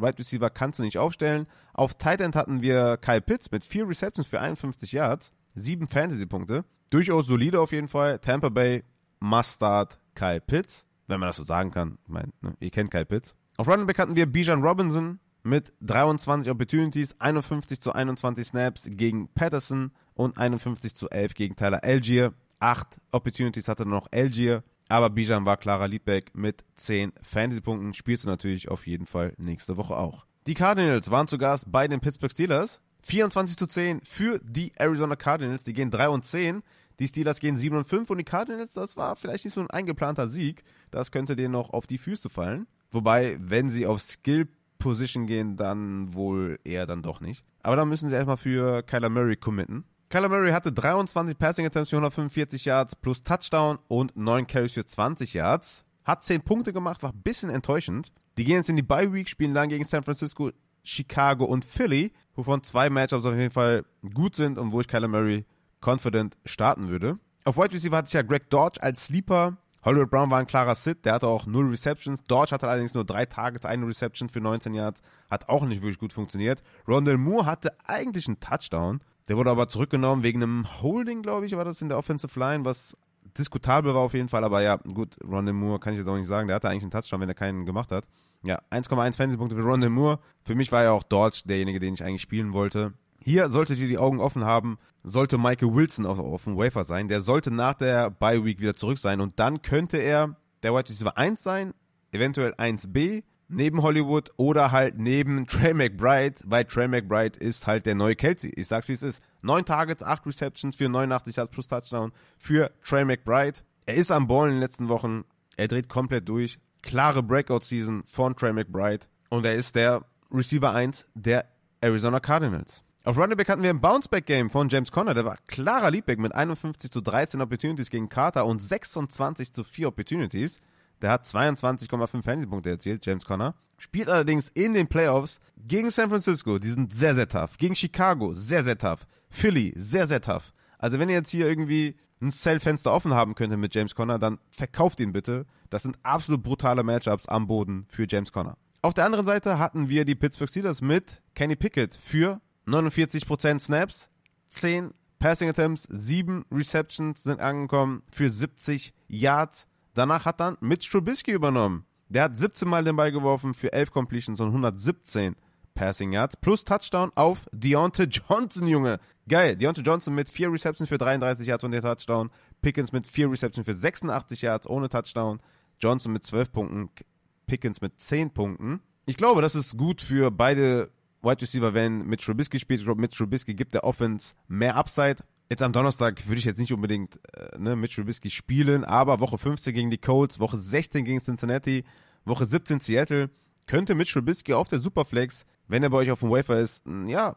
Right Receiver kannst du nicht aufstellen. Auf Tight End hatten wir Kyle Pitts mit vier Receptions für 51 Yards, sieben Fantasy-Punkte. Durchaus solide auf jeden Fall. Tampa Bay, Mustard, Kyle Pitts, wenn man das so sagen kann. Ich meine, ne, ihr kennt Kyle Pitts. Auf Running Back hatten wir Bijan Robinson mit 23 Opportunities, 51 zu 21 Snaps gegen Patterson und 51 zu 11 gegen Tyler Algier. Acht Opportunities hatte noch Algier. Aber Bijan war klarer Leadback mit 10 Fantasy-Punkten. Spielst du natürlich auf jeden Fall nächste Woche auch. Die Cardinals waren zu Gast bei den Pittsburgh Steelers. 24 zu 10 für die Arizona Cardinals. Die gehen 3 und 10. Die Steelers gehen 7 und 5 und die Cardinals, das war vielleicht nicht so ein eingeplanter Sieg. Das könnte denen noch auf die Füße fallen. Wobei, wenn sie auf Skill Position gehen, dann wohl eher dann doch nicht. Aber dann müssen sie erstmal für Kyler Murray committen. Kyler Murray hatte 23 Passing Attempts für 145 Yards plus Touchdown und 9 Carries für 20 Yards. Hat 10 Punkte gemacht, war ein bisschen enttäuschend. Die gehen jetzt in die Bye Week, spielen dann gegen San Francisco, Chicago und Philly, wovon zwei Matchups auf jeden Fall gut sind und wo ich Kyler Murray confident starten würde. Auf Wide Receiver hatte ich ja Greg Dodge als Sleeper. Hollywood Brown war ein klarer Sit, der hatte auch 0 Receptions. Dodge hatte allerdings nur 3 Targets, eine Reception für 19 Yards. Hat auch nicht wirklich gut funktioniert. Rondell Moore hatte eigentlich einen Touchdown, der wurde aber zurückgenommen wegen einem Holding, glaube ich, war das in der Offensive Line, was diskutabel war auf jeden Fall. Aber ja, gut, Rondell Moore kann ich jetzt auch nicht sagen. Der hatte eigentlich einen Touchdown, wenn er keinen gemacht hat. Ja, 1,1 Fantasy-Punkte für Rondell Moore. Für mich war ja auch Dodge derjenige, den ich eigentlich spielen wollte. Hier solltet ihr die Augen offen haben, sollte Michael Wilson auf, auf dem Wafer sein. Der sollte nach der Bye Week wieder zurück sein und dann könnte er der Wide Receiver 1 sein, eventuell 1B neben Hollywood oder halt neben Trey McBride, weil Trey McBride ist halt der neue Kelsey. Ich sag's wie es ist. Neun Targets, acht Receptions für 89 Yards plus Touchdown für Trey McBride. Er ist am Ball in den letzten Wochen. Er dreht komplett durch. Klare Breakout-Season von Trey McBride. Und er ist der Receiver 1 der Arizona Cardinals. Auf Running Back hatten wir ein Bounceback-Game von James Conner. Der war klarer Leadback mit 51 zu 13 Opportunities gegen Carter und 26 zu 4 Opportunities. Der hat 22,5 Fantasy-Punkte erzielt, James Conner. Spielt allerdings in den Playoffs gegen San Francisco. Die sind sehr, sehr tough. Gegen Chicago, sehr, sehr tough. Philly, sehr, sehr tough. Also wenn ihr jetzt hier irgendwie ein Cell-Fenster offen haben könntet mit James Conner, dann verkauft ihn bitte. Das sind absolut brutale Matchups am Boden für James Conner. Auf der anderen Seite hatten wir die Pittsburgh Steelers mit Kenny Pickett für 49% Snaps, 10 Passing Attempts, 7 Receptions sind angekommen für 70 Yards. Danach hat dann Mitch Trubisky übernommen. Der hat 17 Mal den Ball geworfen für 11 Completions und 117 Passing Yards plus Touchdown auf Deontay Johnson, Junge. Geil. Deontay Johnson mit 4 Receptions für 33 Yards und der Touchdown. Pickens mit 4 Receptions für 86 Yards ohne Touchdown. Johnson mit 12 Punkten. Pickens mit 10 Punkten. Ich glaube, das ist gut für beide Wide Receiver, wenn mit Trubisky spielt. Ich glaube, mit Trubisky gibt der Offense mehr Upside. Jetzt am Donnerstag würde ich jetzt nicht unbedingt äh, ne, mit Trubisky spielen, aber Woche 15 gegen die Colts, Woche 16 gegen Cincinnati, Woche 17 Seattle, könnte mit Trubisky auf der Superflex, wenn er bei euch auf dem Wafer ist, ja,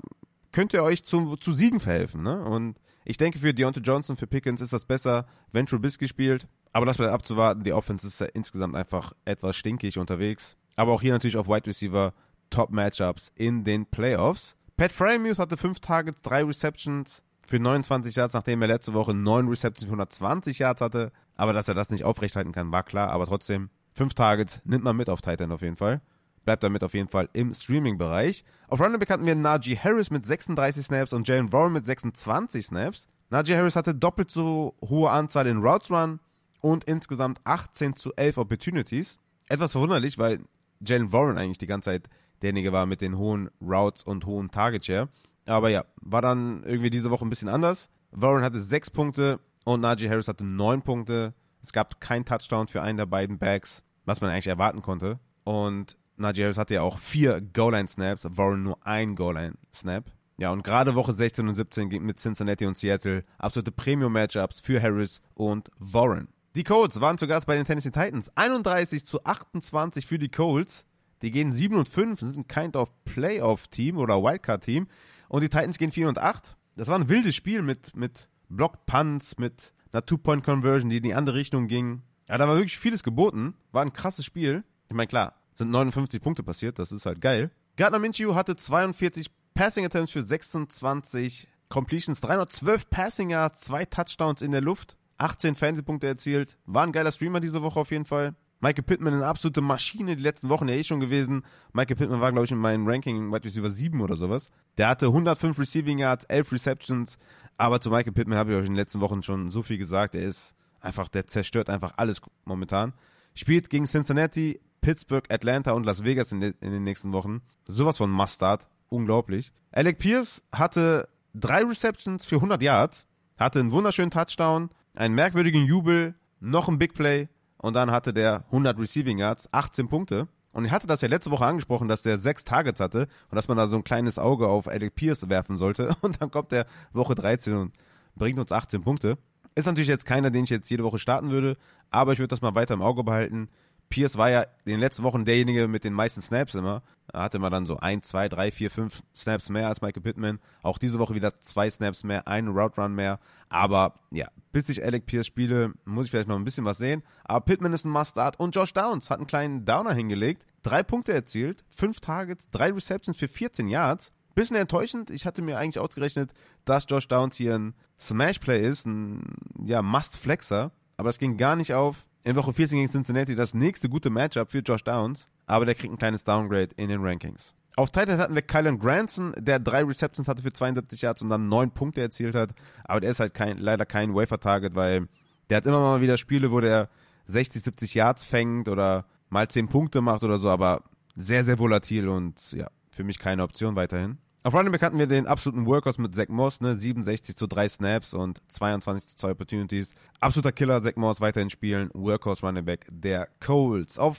könnte er euch zu, zu Siegen verhelfen. Ne? Und ich denke, für Deontay Johnson, für Pickens ist das besser, wenn Trubisky spielt. Aber das bleibt abzuwarten. Die Offense ist ja insgesamt einfach etwas stinkig unterwegs. Aber auch hier natürlich auf Wide Receiver Top-Matchups in den Playoffs. Pat Framuse hatte 5 Targets, 3 Receptions für 29 Yards, nachdem er letzte Woche 9 Receptions für 120 Yards hatte. Aber dass er das nicht aufrechthalten kann, war klar. Aber trotzdem, 5 Targets nimmt man mit auf Titan auf jeden Fall. Bleibt damit auf jeden Fall im Streaming-Bereich. Auf Running Back hatten wir Najee Harris mit 36 Snaps und Jalen Warren mit 26 Snaps. Najee Harris hatte doppelt so hohe Anzahl in Routes Run und insgesamt 18 zu 11 Opportunities. Etwas verwunderlich, weil Jalen Warren eigentlich die ganze Zeit derjenige war mit den hohen Routes und hohen Target Share. Aber ja, war dann irgendwie diese Woche ein bisschen anders. Warren hatte sechs Punkte und Najee Harris hatte neun Punkte. Es gab kein Touchdown für einen der beiden Backs, was man eigentlich erwarten konnte. Und Najee Harris hatte ja auch vier Goal-Line-Snaps, Warren nur ein Goal-Line-Snap. Ja, und gerade Woche 16 und 17 ging mit Cincinnati und Seattle absolute Premium-Matchups für Harris und Warren. Die Colts waren zu Gast bei den Tennessee Titans. 31 zu 28 für die Colts. Die gehen 7 und 5, sind ein kind of Playoff-Team oder Wildcard-Team. Und die Titans gehen 4 und 8. Das war ein wildes Spiel mit, mit Block-Punts, mit einer Two-Point-Conversion, die in die andere Richtung ging. Ja, da war wirklich vieles geboten. War ein krasses Spiel. Ich meine, klar, sind 59 Punkte passiert, das ist halt geil. Gardner Minshew hatte 42 Passing Attempts für 26 Completions, 312 Passing Yards, zwei Touchdowns in der Luft, 18 Fantasy-Punkte erzielt. War ein geiler Streamer diese Woche auf jeden Fall. Michael Pittman eine absolute Maschine die letzten Wochen ja eh schon gewesen. Michael Pittman war, glaube ich, in meinem Ranking Wide Receiver 7 oder sowas. Der hatte 105 Receiving Yards, 11 Receptions. Aber zu Michael Pittman habe ich euch in den letzten Wochen schon so viel gesagt. Er ist einfach, der zerstört einfach alles momentan. Spielt gegen Cincinnati, Pittsburgh, Atlanta und Las Vegas in, de, in den nächsten Wochen. Sowas von Mustard. Unglaublich. Alec Pierce hatte drei Receptions für 100 Yards, hatte einen wunderschönen Touchdown, einen merkwürdigen Jubel, noch ein Big Play und dann hatte der 100 Receiving Yards, 18 Punkte. Und ich hatte das ja letzte Woche angesprochen, dass der sechs Targets hatte und dass man da so ein kleines Auge auf Alec Pierce werfen sollte. <laughs> Und dann kommt der Woche 13 und bringt uns 18 Punkte. Ist natürlich jetzt keiner, den ich jetzt jede Woche starten würde, aber ich würde das mal weiter im Auge behalten. Pierce war ja in den letzten Wochen derjenige mit den meisten Snaps immer. Da hatte man dann so ein, zwei, drei, vier, fünf Snaps mehr als Michael Pittman. Auch diese Woche wieder zwei Snaps mehr, einen Route Run mehr. Aber ja, bis ich Alec Pierce spiele, muss ich vielleicht noch ein bisschen was sehen. Aber Pittman ist ein Must-Start und Josh Downs hat einen kleinen Downer hingelegt. Drei Punkte erzielt, fünf Targets, drei Receptions für 14 Yards. Bisschen enttäuschend. Ich hatte mir eigentlich ausgerechnet, dass Josh Downs hier ein Smash-Play ist, ein ja, Must-Flexer. Aber es ging gar nicht auf in Woche 14 gegen Cincinnati das nächste gute Matchup für Josh Downs, aber der kriegt ein kleines Downgrade in den Rankings. Auf Titan hatten wir Kylan Granson, der drei Receptions hatte für 72 Yards und dann neun Punkte erzielt hat, aber der ist halt kein, leider kein Wafer-Target, weil der hat immer mal wieder Spiele, wo der 60, 70 Yards fängt oder mal 10 Punkte macht oder so, aber sehr, sehr volatil und ja, für mich keine Option weiterhin. Auf Running Back hatten wir den absoluten Workhorse mit Zach Moss, ne? 67 zu 3 Snaps und 22 zu 2 Opportunities. Absoluter Killer, Zach Moss weiterhin spielen. Workhorse Running Back der Colts. Auf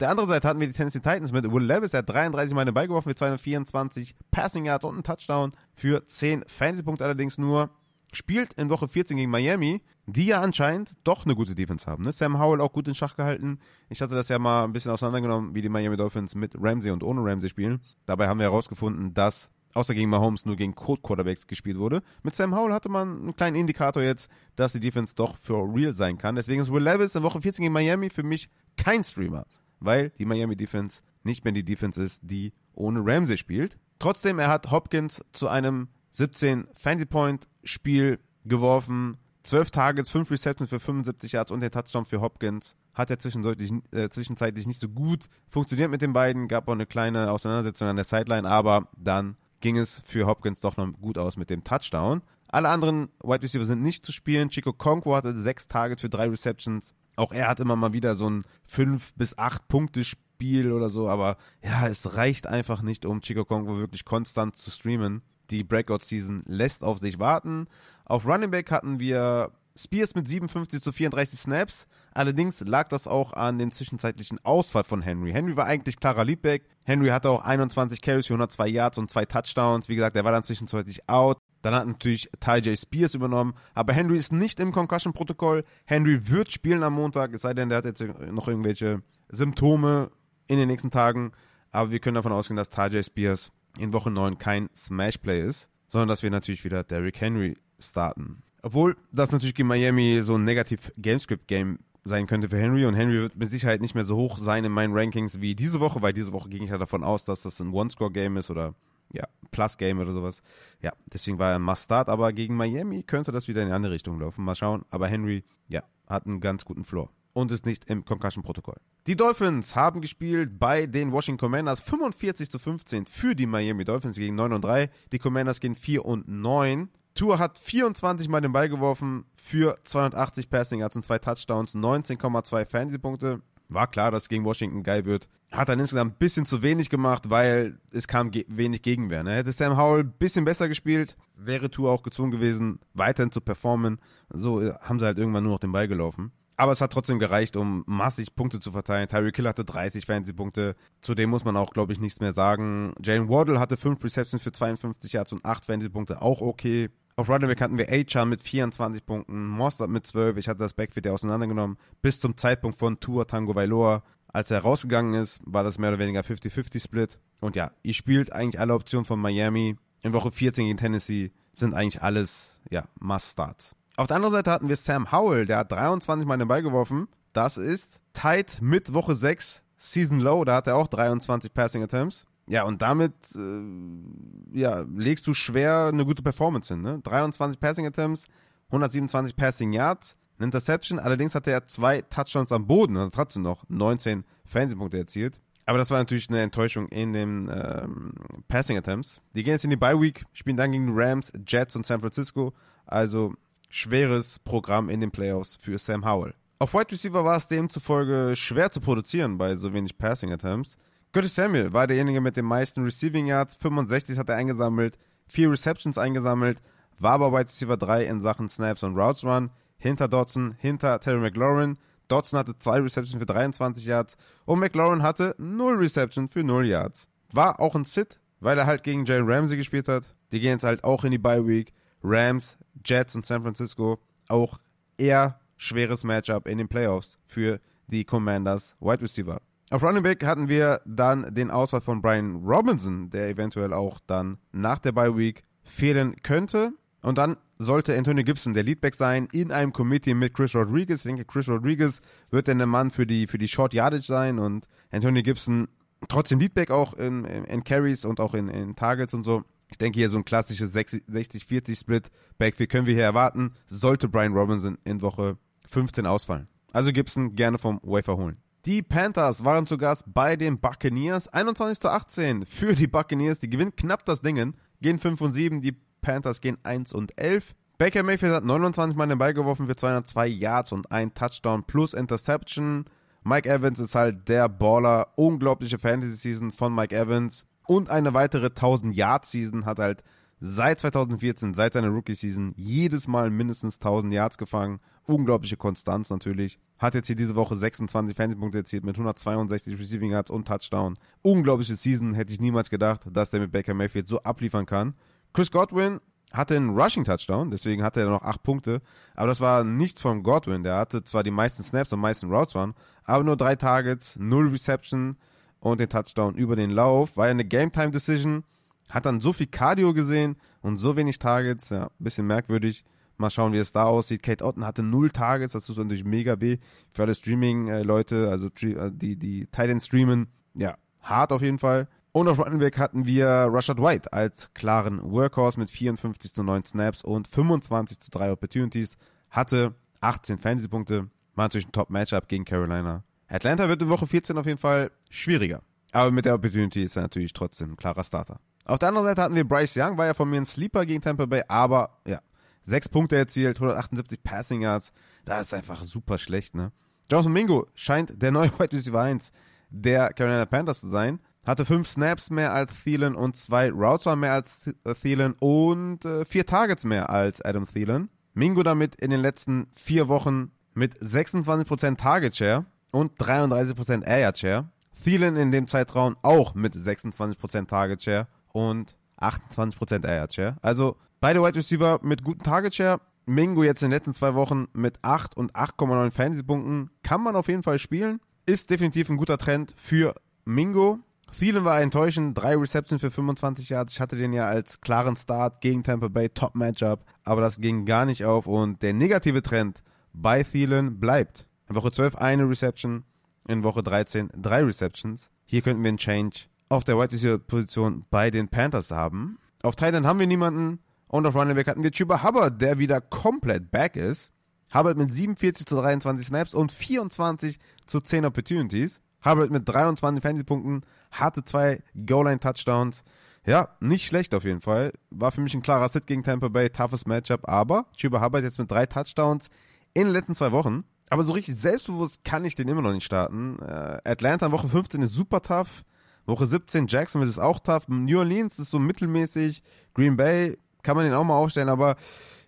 der anderen Seite hatten wir die Tennessee Titans mit Will Levis, der hat 33 Mal den Ball geworfen für 224 Passing Yards und einen Touchdown für 10 Fantasy-Punkte allerdings nur spielt in Woche 14 gegen Miami, die ja anscheinend doch eine gute Defense haben. Ne? Sam Howell auch gut in Schach gehalten. Ich hatte das ja mal ein bisschen auseinandergenommen, wie die Miami Dolphins mit Ramsey und ohne Ramsey spielen. Dabei haben wir herausgefunden, dass außer gegen Mahomes nur gegen Code Quarterbacks gespielt wurde. Mit Sam Howell hatte man einen kleinen Indikator jetzt, dass die Defense doch für real sein kann. Deswegen ist Will Levis in Woche 14 gegen Miami für mich kein Streamer, weil die Miami Defense nicht mehr die Defense ist, die ohne Ramsey spielt. Trotzdem, er hat Hopkins zu einem 17 Fancy Point Spiel geworfen. 12 Targets, 5 Receptions für 75 Yards und den Touchdown für Hopkins. Hat er zwischenzeitlich, äh, zwischenzeitlich nicht so gut funktioniert mit den beiden. Gab auch eine kleine Auseinandersetzung an der Sideline, aber dann ging es für Hopkins doch noch gut aus mit dem Touchdown. Alle anderen Wide Receiver sind nicht zu spielen. Chico Conquo hatte 6 Targets für 3 Receptions. Auch er hat immer mal wieder so ein 5 bis 8 Punkte Spiel oder so, aber ja, es reicht einfach nicht, um Chico Conquo wirklich konstant zu streamen. Die Breakout-Season lässt auf sich warten. Auf Running Back hatten wir Spears mit 57 zu 34 Snaps. Allerdings lag das auch an dem zwischenzeitlichen Ausfall von Henry. Henry war eigentlich klarer Leadback. Henry hatte auch 21 Carries für 102 Yards und zwei Touchdowns. Wie gesagt, er war dann zwischenzeitlich out. Dann hat natürlich Ty. Spears übernommen. Aber Henry ist nicht im Concussion-Protokoll. Henry wird spielen am Montag, es sei denn, der hat jetzt noch irgendwelche Symptome in den nächsten Tagen. Aber wir können davon ausgehen, dass Ty. Spears in Woche 9 kein Smash-Play ist, sondern dass wir natürlich wieder Derrick Henry starten. Obwohl das natürlich gegen Miami so ein negativ Gamescript-Game sein könnte für Henry und Henry wird mit Sicherheit nicht mehr so hoch sein in meinen Rankings wie diese Woche, weil diese Woche ging ich ja davon aus, dass das ein One-Score-Game ist oder ja, Plus-Game oder sowas. Ja, deswegen war er ein Must-Start, aber gegen Miami könnte das wieder in die andere Richtung laufen. Mal schauen. Aber Henry, ja, hat einen ganz guten Floor und ist nicht im Concussion-Protokoll. Die Dolphins haben gespielt bei den Washington Commanders 45 zu 15 für die Miami Dolphins gegen 9 und 3. Die Commanders gehen 4 und 9. Tour hat 24 Mal den Ball geworfen für 280 Passing Yards und zwei Touchdowns, 19,2 Fantasy-Punkte. War klar, dass es gegen Washington geil wird. Hat dann insgesamt ein bisschen zu wenig gemacht, weil es kam ge wenig Gegenwehr. Ne? Hätte Sam Howell ein bisschen besser gespielt, wäre Tour auch gezwungen gewesen, weiterhin zu performen. So äh, haben sie halt irgendwann nur noch den Ball gelaufen. Aber es hat trotzdem gereicht, um massig Punkte zu verteilen. Tyreek Hill hatte 30 Fantasy-Punkte. Zudem muss man auch, glaube ich, nichts mehr sagen. Jane Waddle hatte 5 Receptions für 52 Yards und 8 Fantasy-Punkte. Auch okay. Auf Running Back hatten wir Achan mit 24 Punkten, Mostert mit 12. Ich hatte das Backfield ja auseinandergenommen. Bis zum Zeitpunkt von Tour Tango Vailoa. Als er rausgegangen ist, war das mehr oder weniger 50-50-Split. Und ja, ihr spielt eigentlich alle Optionen von Miami. In Woche 14 gegen Tennessee sind eigentlich alles, ja, Must-Starts. Auf der anderen Seite hatten wir Sam Howell, der hat 23 Mal den Ball geworfen. Das ist tight mit Woche 6, Season Low, da hat er auch 23 Passing Attempts. Ja, und damit äh, ja, legst du schwer eine gute Performance hin. Ne? 23 Passing Attempts, 127 Passing Yards, eine Interception. Allerdings hatte er zwei Touchdowns am Boden, also trotzdem noch 19 Fantasy-Punkte erzielt. Aber das war natürlich eine Enttäuschung in den ähm, Passing Attempts. Die gehen jetzt in die Bye Week, spielen dann gegen Rams, Jets und San Francisco. Also schweres Programm in den Playoffs für Sam Howell. Auf Wide Receiver war es demzufolge schwer zu produzieren bei so wenig Passing Attempts. Curtis Samuel war derjenige mit den meisten Receiving Yards, 65 hat er eingesammelt, 4 Receptions eingesammelt, war aber Wide Receiver 3 in Sachen Snaps und Routes Run, hinter Dodson, hinter Terry McLaurin. Dodson hatte 2 Receptions für 23 Yards und McLaurin hatte 0 Receptions für 0 Yards. War auch ein Sit, weil er halt gegen Jalen Ramsey gespielt hat. Die gehen jetzt halt auch in die Bye Week. Rams, Jets und San Francisco auch eher schweres Matchup in den Playoffs für die Commanders Wide Receiver. Auf Running Back hatten wir dann den Auswahl von Brian Robinson, der eventuell auch dann nach der Bye Week fehlen könnte. Und dann sollte Antonio Gibson der Leadback sein in einem Committee mit Chris Rodriguez. Ich denke, Chris Rodriguez wird dann der Mann für die, für die Short Yardage sein und Antonio Gibson trotzdem Leadback auch in, in, in Carries und auch in, in Targets und so. Ich denke hier so ein klassisches 60-40-Split Backfield können wir hier erwarten, sollte Brian Robinson in Woche 15 ausfallen. Also Gibson gerne vom Wafer holen. Die Panthers waren zu Gast bei den Buccaneers. 21 zu 18 für die Buccaneers. Die gewinnen knapp das Dingen. Gehen 5 und 7. Die Panthers gehen 1 und 11. Baker Mayfield hat 29 Mal den Ball geworfen für 202 Yards und ein Touchdown plus Interception. Mike Evans ist halt der Baller. Unglaubliche Fantasy-Season von Mike Evans und eine weitere 1000 Yard Season hat halt seit 2014, seit seiner Rookie Season jedes Mal mindestens 1000 Yards gefangen. Unglaubliche Konstanz natürlich. Hat jetzt hier diese Woche 26 Fantasy-Punkte erzielt mit 162 Receiving Yards und Touchdown. Unglaubliche Season, hätte ich niemals gedacht, dass der mit Baker Mayfield so abliefern kann. Chris Godwin hatte einen Rushing Touchdown, deswegen hatte er noch 8 Punkte. Aber das war nichts von Godwin. Der hatte zwar die meisten Snaps und meisten Routes Run, aber nur 3 Targets, 0 Reception, und den Touchdown über den Lauf. War ja eine Game-Time-Decision. hat dann so viel Cardio gesehen und so wenig Targets. Ja, ein bisschen merkwürdig. Mal schauen, wie es da aussieht. Kate Otten hatte null Targets, das tut natürlich mega weh für alle Streaming-Leute, also äh, die, die Titan streamen. Ja, hart auf jeden Fall. Und auf Back hatten wir Rashad White als klaren Workhorse mit 54 zu 9 Snaps und 25 zu 3 Opportunities. Hatte 18 Fantasy-Punkte. War natürlich ein Top-Matchup gegen Carolina. Atlanta wird in Woche 14 auf jeden Fall schwieriger. Aber mit der Opportunity ist er natürlich trotzdem ein klarer Starter. Auf der anderen Seite hatten wir Bryce Young, war ja von mir ein Sleeper gegen Tampa Bay, aber ja, 6 Punkte erzielt, 178 Passing Yards. Das ist einfach super schlecht, ne? Johnson Mingo scheint der neue <laughs> Wide Receiver 1 der Carolina Panthers zu sein. Hatte fünf Snaps mehr als Thielen und zwei Routes mehr als äh, Thielen und äh, vier Targets mehr als Adam Thielen. Mingo damit in den letzten vier Wochen mit 26% Target Share und 33% Air Share. Thielen in dem Zeitraum auch mit 26% Target Share und 28% Air Share. Also beide Wide Receiver mit guten Target Share. Mingo jetzt in den letzten zwei Wochen mit 8 und 8,9 Fantasy-Punkten. Kann man auf jeden Fall spielen. Ist definitiv ein guter Trend für Mingo. Thielen war enttäuschend, drei Receptions für 25 Yards. Ich hatte den ja als klaren Start gegen Tampa Bay, Top Matchup, aber das ging gar nicht auf und der negative Trend bei Thielen bleibt. In Woche 12 eine Reception, in Woche 13 drei Receptions. Hier könnten wir einen Change auf der Wide Receiver Position bei den Panthers haben. Auf Thailand haben wir niemanden und auf Running Back hatten wir Chuba Hubbard, der wieder komplett back ist. Hubbard mit 47 zu 23 Snaps und 24 zu 10 Opportunities. Hubbard mit 23 Fantasy-Punkten, hatte zwei Goal-Line-Touchdowns. Ja, nicht schlecht auf jeden Fall. War für mich ein klarer Sit gegen Tampa Bay, toughes Matchup, aber Chuba Hubbard jetzt mit drei Touchdowns in den letzten zwei Wochen. Aber so richtig selbstbewusst kann ich den immer noch nicht starten. Äh, Atlanta Woche 15 ist super tough. Woche 17 Jacksonville ist auch tough. New Orleans ist so mittelmäßig. Green Bay kann man den auch mal aufstellen, aber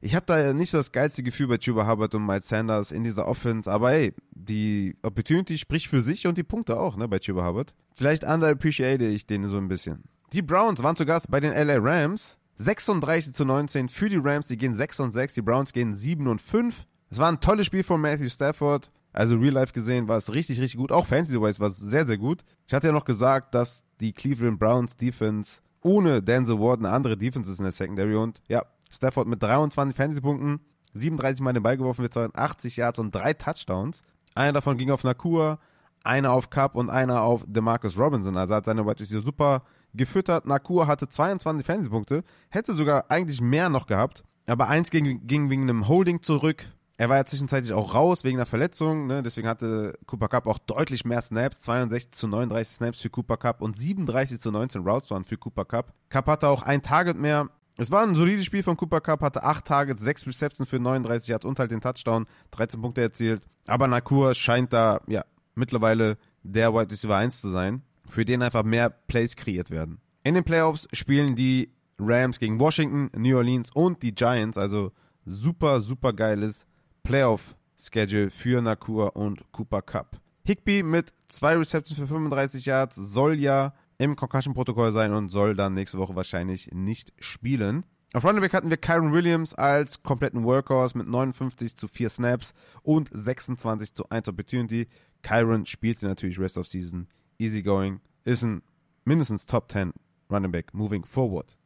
ich habe da nicht das geilste Gefühl bei Chuba Hubbard und Miles Sanders in dieser Offense, aber hey, die Opportunity spricht für sich und die Punkte auch, ne, bei Chuba Hubbard. Vielleicht underappreciate ich den so ein bisschen. Die Browns waren zu Gast bei den LA Rams. 36 zu 19 für die Rams, die gehen 6 und 6, die Browns gehen 7 und 5. Es war ein tolles Spiel von Matthew Stafford. Also Real Life gesehen war es richtig, richtig gut. Auch Fantasy-wise war es sehr, sehr gut. Ich hatte ja noch gesagt, dass die Cleveland Browns Defense ohne Denzel Ward eine andere Defense ist in der Secondary und ja, Stafford mit 23 Fantasy-Punkten, 37 Mal den Ball geworfen für 82 Yards und drei Touchdowns. Einer davon ging auf Nakua, einer auf Cup und einer auf DeMarcus Robinson. Also hat seine Wide Receiver super gefüttert. Nakua hatte 22 Fantasy-Punkte, hätte sogar eigentlich mehr noch gehabt, aber eins ging, ging wegen einem Holding zurück. Er war ja zwischenzeitlich auch raus wegen einer Verletzung, ne? deswegen hatte Cooper Cup auch deutlich mehr Snaps, 62 zu 39 Snaps für Cooper Cup und 37 zu 19 Routes waren für Cooper Cup. Cup hatte auch ein Target mehr, es war ein solides Spiel von Cooper Cup, hatte 8 Targets, 6 Receptions für 39 Yards und halt den Touchdown, 13 Punkte erzielt. Aber Nakur scheint da, ja, mittlerweile der Wide Receiver 1 zu sein, für den einfach mehr Plays kreiert werden. In den Playoffs spielen die Rams gegen Washington, New Orleans und die Giants, also super, super geiles Playoff-Schedule für Nakur und Cooper Cup. Higby mit zwei Receptions für 35 Yards soll ja im Concussion-Protokoll sein und soll dann nächste Woche wahrscheinlich nicht spielen. Auf Running Back hatten wir Kyron Williams als kompletten Workhorse mit 59 zu 4 Snaps und 26 zu 1 Opportunity. Kyron spielte natürlich Rest of Season easygoing, ist ein mindestens Top 10 Running Back moving forward.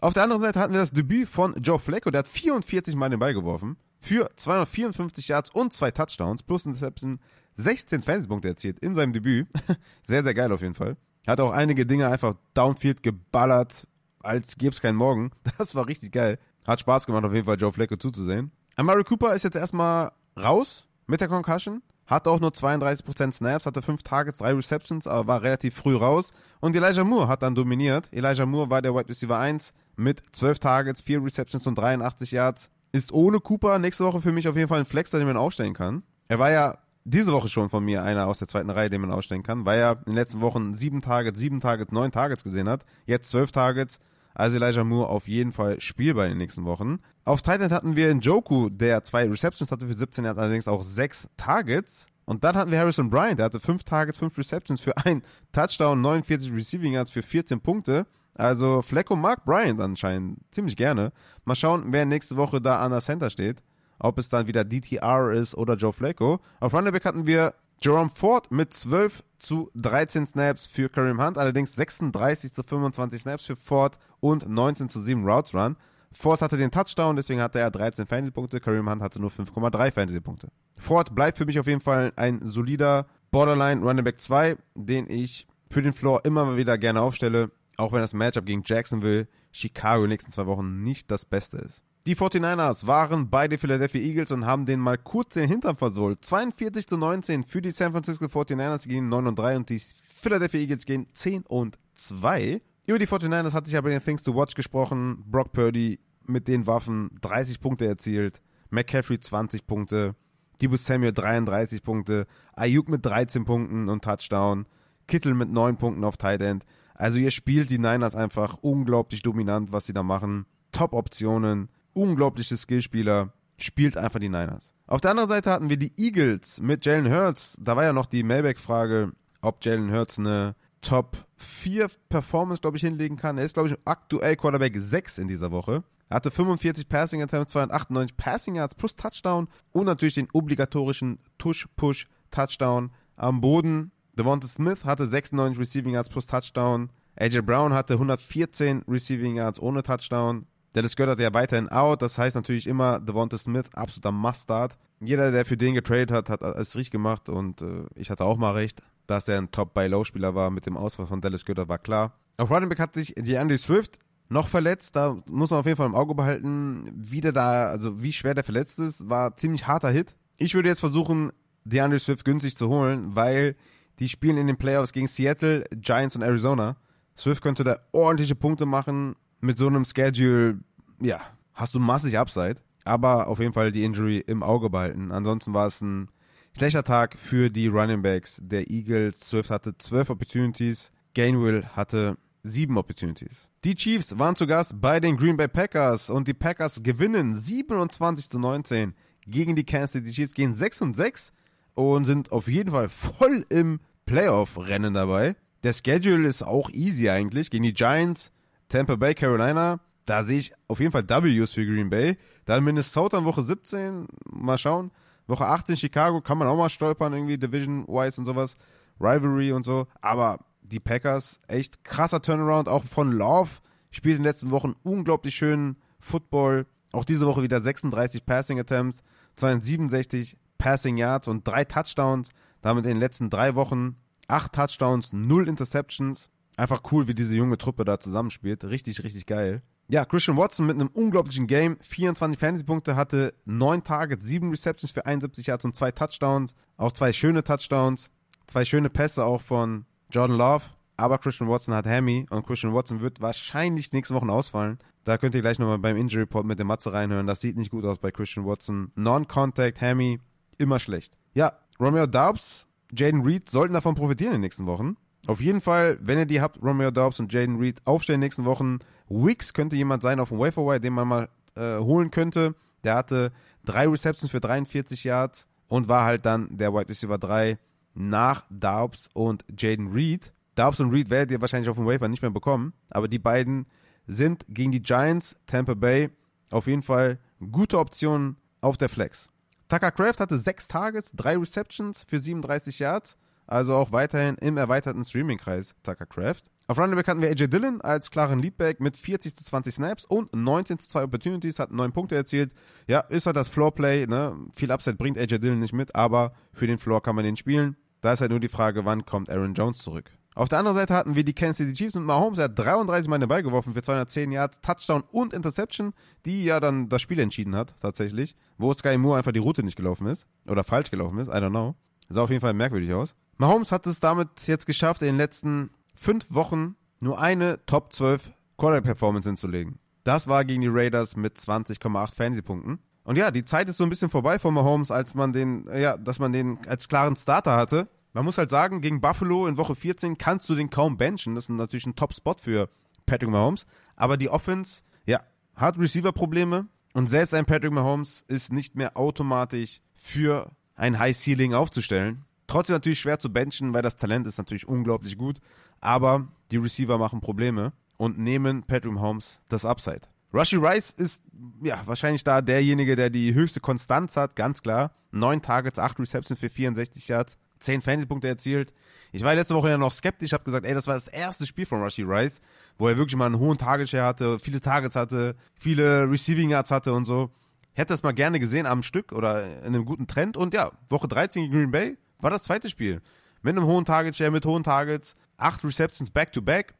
Auf der anderen Seite hatten wir das Debüt von Joe Flacco, der hat 44 Mal den Ball geworfen für 254 Yards und zwei Touchdowns plus Interception 16 Fantasy-Punkte erzielt in seinem Debüt. <laughs> sehr, sehr geil auf jeden Fall. Hat auch einige Dinge einfach downfield geballert, als gäbe es keinen Morgen. <laughs> Das war richtig geil. Hat Spaß gemacht, auf jeden Fall Joe Flacco zuzusehen. Amari Cooper ist jetzt erstmal raus mit der Concussion. Hatte auch nur 32% Snaps, hatte 5 Targets, 3 Receptions, aber war relativ früh raus. Und Elijah Moore hat dann dominiert. Elijah Moore war der Wide Receiver 1 mit 12 Targets, 4 Receptions und 83 Yards. Ist ohne Cooper nächste Woche für mich auf jeden Fall ein Flex, den man aufstellen kann. Er war ja diese Woche schon von mir einer aus der zweiten Reihe, den man ausstellen kann, weil er in den letzten Wochen sieben Targets, sieben Targets, neun Targets gesehen hat. Jetzt zwölf Targets. Also Elijah Moore auf jeden Fall spielbar in den nächsten Wochen. Auf Titan hatten wir Njoku, der zwei Receptions hatte für 17 Yards, allerdings auch sechs Targets. Und dann hatten wir Harrison Bryant, der hatte fünf Targets, fünf Receptions für ein Touchdown, 49 Receiving Yards für 14 Punkte. Also Flecko mag Bryant anscheinend ziemlich gerne. Mal schauen, wer nächste Woche da an der Center steht ob es dann wieder DTR ist oder Joe Flacco. Auf Running Back hatten wir Jerome Ford mit 12 zu 13 Snaps für Kareem Hunt, allerdings 36 zu 25 Snaps für Ford und 19 zu 7 Routes Run. Ford hatte den Touchdown, deswegen hatte er 13 Fantasy-Punkte. Kareem Hunt hatte nur 5,3 Fantasy-Punkte. Ford bleibt für mich auf jeden Fall ein solider Borderline Running Back 2, den ich für den Floor immer mal wieder gerne aufstelle, auch wenn das Matchup gegen Jacksonville, Chicago in den nächsten zwei Wochen nicht das Beste ist. Die 49ers waren bei den Philadelphia Eagles und haben denen mal kurz den Hintern versohlt. 42 zu 19 für die San Francisco 49ers gehen 9 und 3 und die Philadelphia Eagles gehen 10 und 2. Über die 49ers hatte ich aber in den Things to Watch gesprochen. Brock Purdy mit den Waffen 30 Punkte erzielt. McCaffrey 20 Punkte. Debo Samuel 33 Punkte. Ayuk mit 13 Punkten und Touchdown. Kittel mit 9 Punkten auf Tight End. Also ihr spielt die Niners einfach unglaublich dominant, was sie da machen. Top-Optionen unglaubliche Skillspieler, spielt einfach die Niners. Auf der anderen Seite hatten wir die Eagles mit Jalen Hurts. Da war ja noch die Mailback-Frage, ob Jalen Hurts eine Top 4 Performance, glaube ich, hinlegen kann. Er ist, glaube ich, aktuell Quarterback 6 in dieser Woche. Er hatte 45 Passing Attempts, 298 Passing Yards plus Touchdown und natürlich den obligatorischen Tush-Push-Touchdown am Boden. Devonta Smith hatte 96 Receiving Yards plus Touchdown. AJ Brown hatte 114 Receiving Yards ohne Touchdown. Dallas Goddard ja weiterhin out. Das heißt natürlich immer Devonta Smith, absoluter Mustard. Jeder, der für den getradet hat, hat es richtig gemacht und äh, ich hatte auch mal recht, dass er ein Top-Buy-Low-Spieler war mit dem Ausfall von Dallas Goddard, war klar. Auf Running Back hat sich die Andy Swift noch verletzt. Da muss man auf jeden Fall im Auge behalten, wie der da, also wie schwer der verletzt ist. War ziemlich harter Hit. Ich würde jetzt versuchen, DeAndre Swift günstig zu holen, weil die spielen in den Playoffs gegen Seattle, Giants und Arizona. Swift könnte da ordentliche Punkte machen mit so einem Schedule, ja, hast du massig Upside. Aber auf jeden Fall die Injury im Auge behalten. Ansonsten war es ein schlechter Tag für die Running Backs der Eagles. Swift hatte 12 Opportunities. Gainwell hatte 7 Opportunities. Die Chiefs waren zu Gast bei den Green Bay Packers und die Packers gewinnen 27 zu 19 gegen die Kansas City Chiefs, gehen 6 und 6 und sind auf jeden Fall voll im Playoff-Rennen dabei. Der Schedule ist auch easy eigentlich. Gegen die Giants, Tampa Bay, Carolina. Da sehe ich auf jeden Fall Ws für Green Bay. Dann Minnesota in Woche 17. Mal schauen. Woche 18 Chicago kann man auch mal stolpern, irgendwie Division-wise und sowas. Rivalry und so. Aber die Packers, echt krasser Turnaround. Auch von Love. Spielt in den letzten Wochen unglaublich schönen Football. Auch diese Woche wieder 36 Passing Attempts, 267 Passing Yards und drei Touchdowns. Damit in den letzten drei Wochen acht Touchdowns, null Interceptions. Einfach cool, wie diese junge Truppe da zusammenspielt. Richtig, richtig geil. Ja, Christian Watson mit einem unglaublichen Game. 24 Fantasy-Punkte, hatte 9 Targets, 7 Receptions für 71 Yards und 2 Touchdowns. Auch zwei schöne Touchdowns. Zwei schöne Pässe auch von Jordan Love. Aber Christian Watson hat Hammy und Christian Watson wird wahrscheinlich nächste Woche ausfallen. Da könnt ihr gleich nochmal beim Injury Report mit dem Matze reinhören. Das sieht nicht gut aus bei Christian Watson. Non-Contact, Hammy, immer schlecht. Ja, Romeo Dobbs, Jaden Reed sollten davon profitieren in den nächsten Wochen. Auf jeden Fall, wenn ihr die habt, Romeo Dobbs und Jaden Reed aufstellen in den nächsten Wochen. Wicks könnte jemand sein auf dem Waferwire, den man mal äh, holen könnte. Der hatte drei Receptions für 43 Yards und war halt dann der Wide Receiver 3 nach Dobbs und Jaden Reed. Dobbs und Reed werdet ihr wahrscheinlich auf dem Wafer nicht mehr bekommen, aber die beiden sind gegen die Giants, Tampa Bay, auf jeden Fall gute Optionen auf der Flex. Tucker Craft hatte sechs Tages, drei Receptions für 37 Yards also auch weiterhin im erweiterten Streaming-Kreis Tucker Craft. Auf Running Back hatten wir AJ Dillon als klaren Leadback mit 40 zu 20 Snaps und 19 zu 2 Opportunities, hat 9 Punkte erzielt. Ja, ist halt das Floorplay, ne? Viel Upside bringt AJ Dillon nicht mit, aber für den Floor kann man den spielen. Da ist halt nur die Frage, wann kommt Aaron Jones zurück. Auf der anderen Seite hatten wir die Kansas City Chiefs und Mahomes, hat 33 Mal den Ball geworfen für 210 Yards, Touchdown und Interception, die ja dann das Spiel entschieden hat, tatsächlich. Wo Sky Moore einfach die Route nicht gelaufen ist. Oder falsch gelaufen ist, I don't know. Sah auf jeden Fall merkwürdig aus. Mahomes hat es damit jetzt geschafft, in den letzten fünf Wochen nur eine Top 12 Quarterback-Performance hinzulegen. Das war gegen die Raiders mit 20,8 Fantasy-Punkten. Und ja, die Zeit ist so ein bisschen vorbei von Mahomes, als man den, ja, dass man den als klaren Starter hatte. Man muss halt sagen, gegen Buffalo in Woche 14 kannst du den kaum benchen. Das ist natürlich ein Top-Spot für Patrick Mahomes. Aber die Offense, ja, hat Receiver-Probleme. Und selbst ein Patrick Mahomes ist nicht mehr automatisch für ein High Ceiling aufzustellen. Trotzdem natürlich schwer zu benchen, weil das Talent ist natürlich unglaublich gut. Aber die Receiver machen Probleme und nehmen Patrick Holmes das Upside. Rushy Rice ist ja wahrscheinlich da derjenige, der die höchste Konstanz hat, ganz klar. Neun Targets, acht Receptions für 64 Yards, 10 Fantasy-Punkte erzielt. Ich war letzte Woche ja noch skeptisch, habe gesagt, ey, das war das erste Spiel von Rushy Rice, wo er wirklich mal einen hohen Target-Share hatte, viele Targets hatte, viele Receiving Yards hatte und so. Hätte das mal gerne gesehen am Stück oder in einem guten Trend. Und ja, Woche 13 gegen Green Bay war das zweite Spiel. Mit einem hohen Target-Share, mit hohen Targets, acht Receptions back-to-back.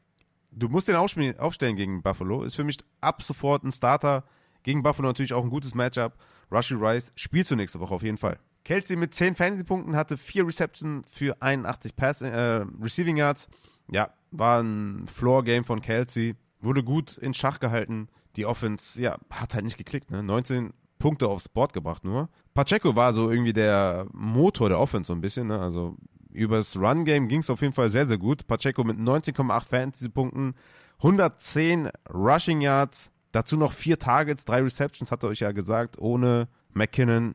Du musst den aufstellen gegen Buffalo. Ist für mich ab sofort ein Starter. Gegen Buffalo natürlich auch ein gutes Matchup. Rushy Rice spielst du nächste Woche auf jeden Fall. Kelsey mit 10 Fantasy-Punkten hatte 4 Receptions für 81 Pass, äh, Receiving Yards. Ja, war ein Floor-Game von Kelsey. Wurde gut in Schach gehalten. Die Offense, ja, hat halt nicht geklickt. Ne? 19 Punkte aufs Board gebracht nur. Pacheco war so irgendwie der Motor der Offense so ein bisschen. Ne? Also übers Run-Game ging es auf jeden Fall sehr, sehr gut. Pacheco mit 19,8 Fantasy-Punkten, 110 Rushing Yards, dazu noch vier Targets, drei Receptions, hat er euch ja gesagt. Ohne McKinnon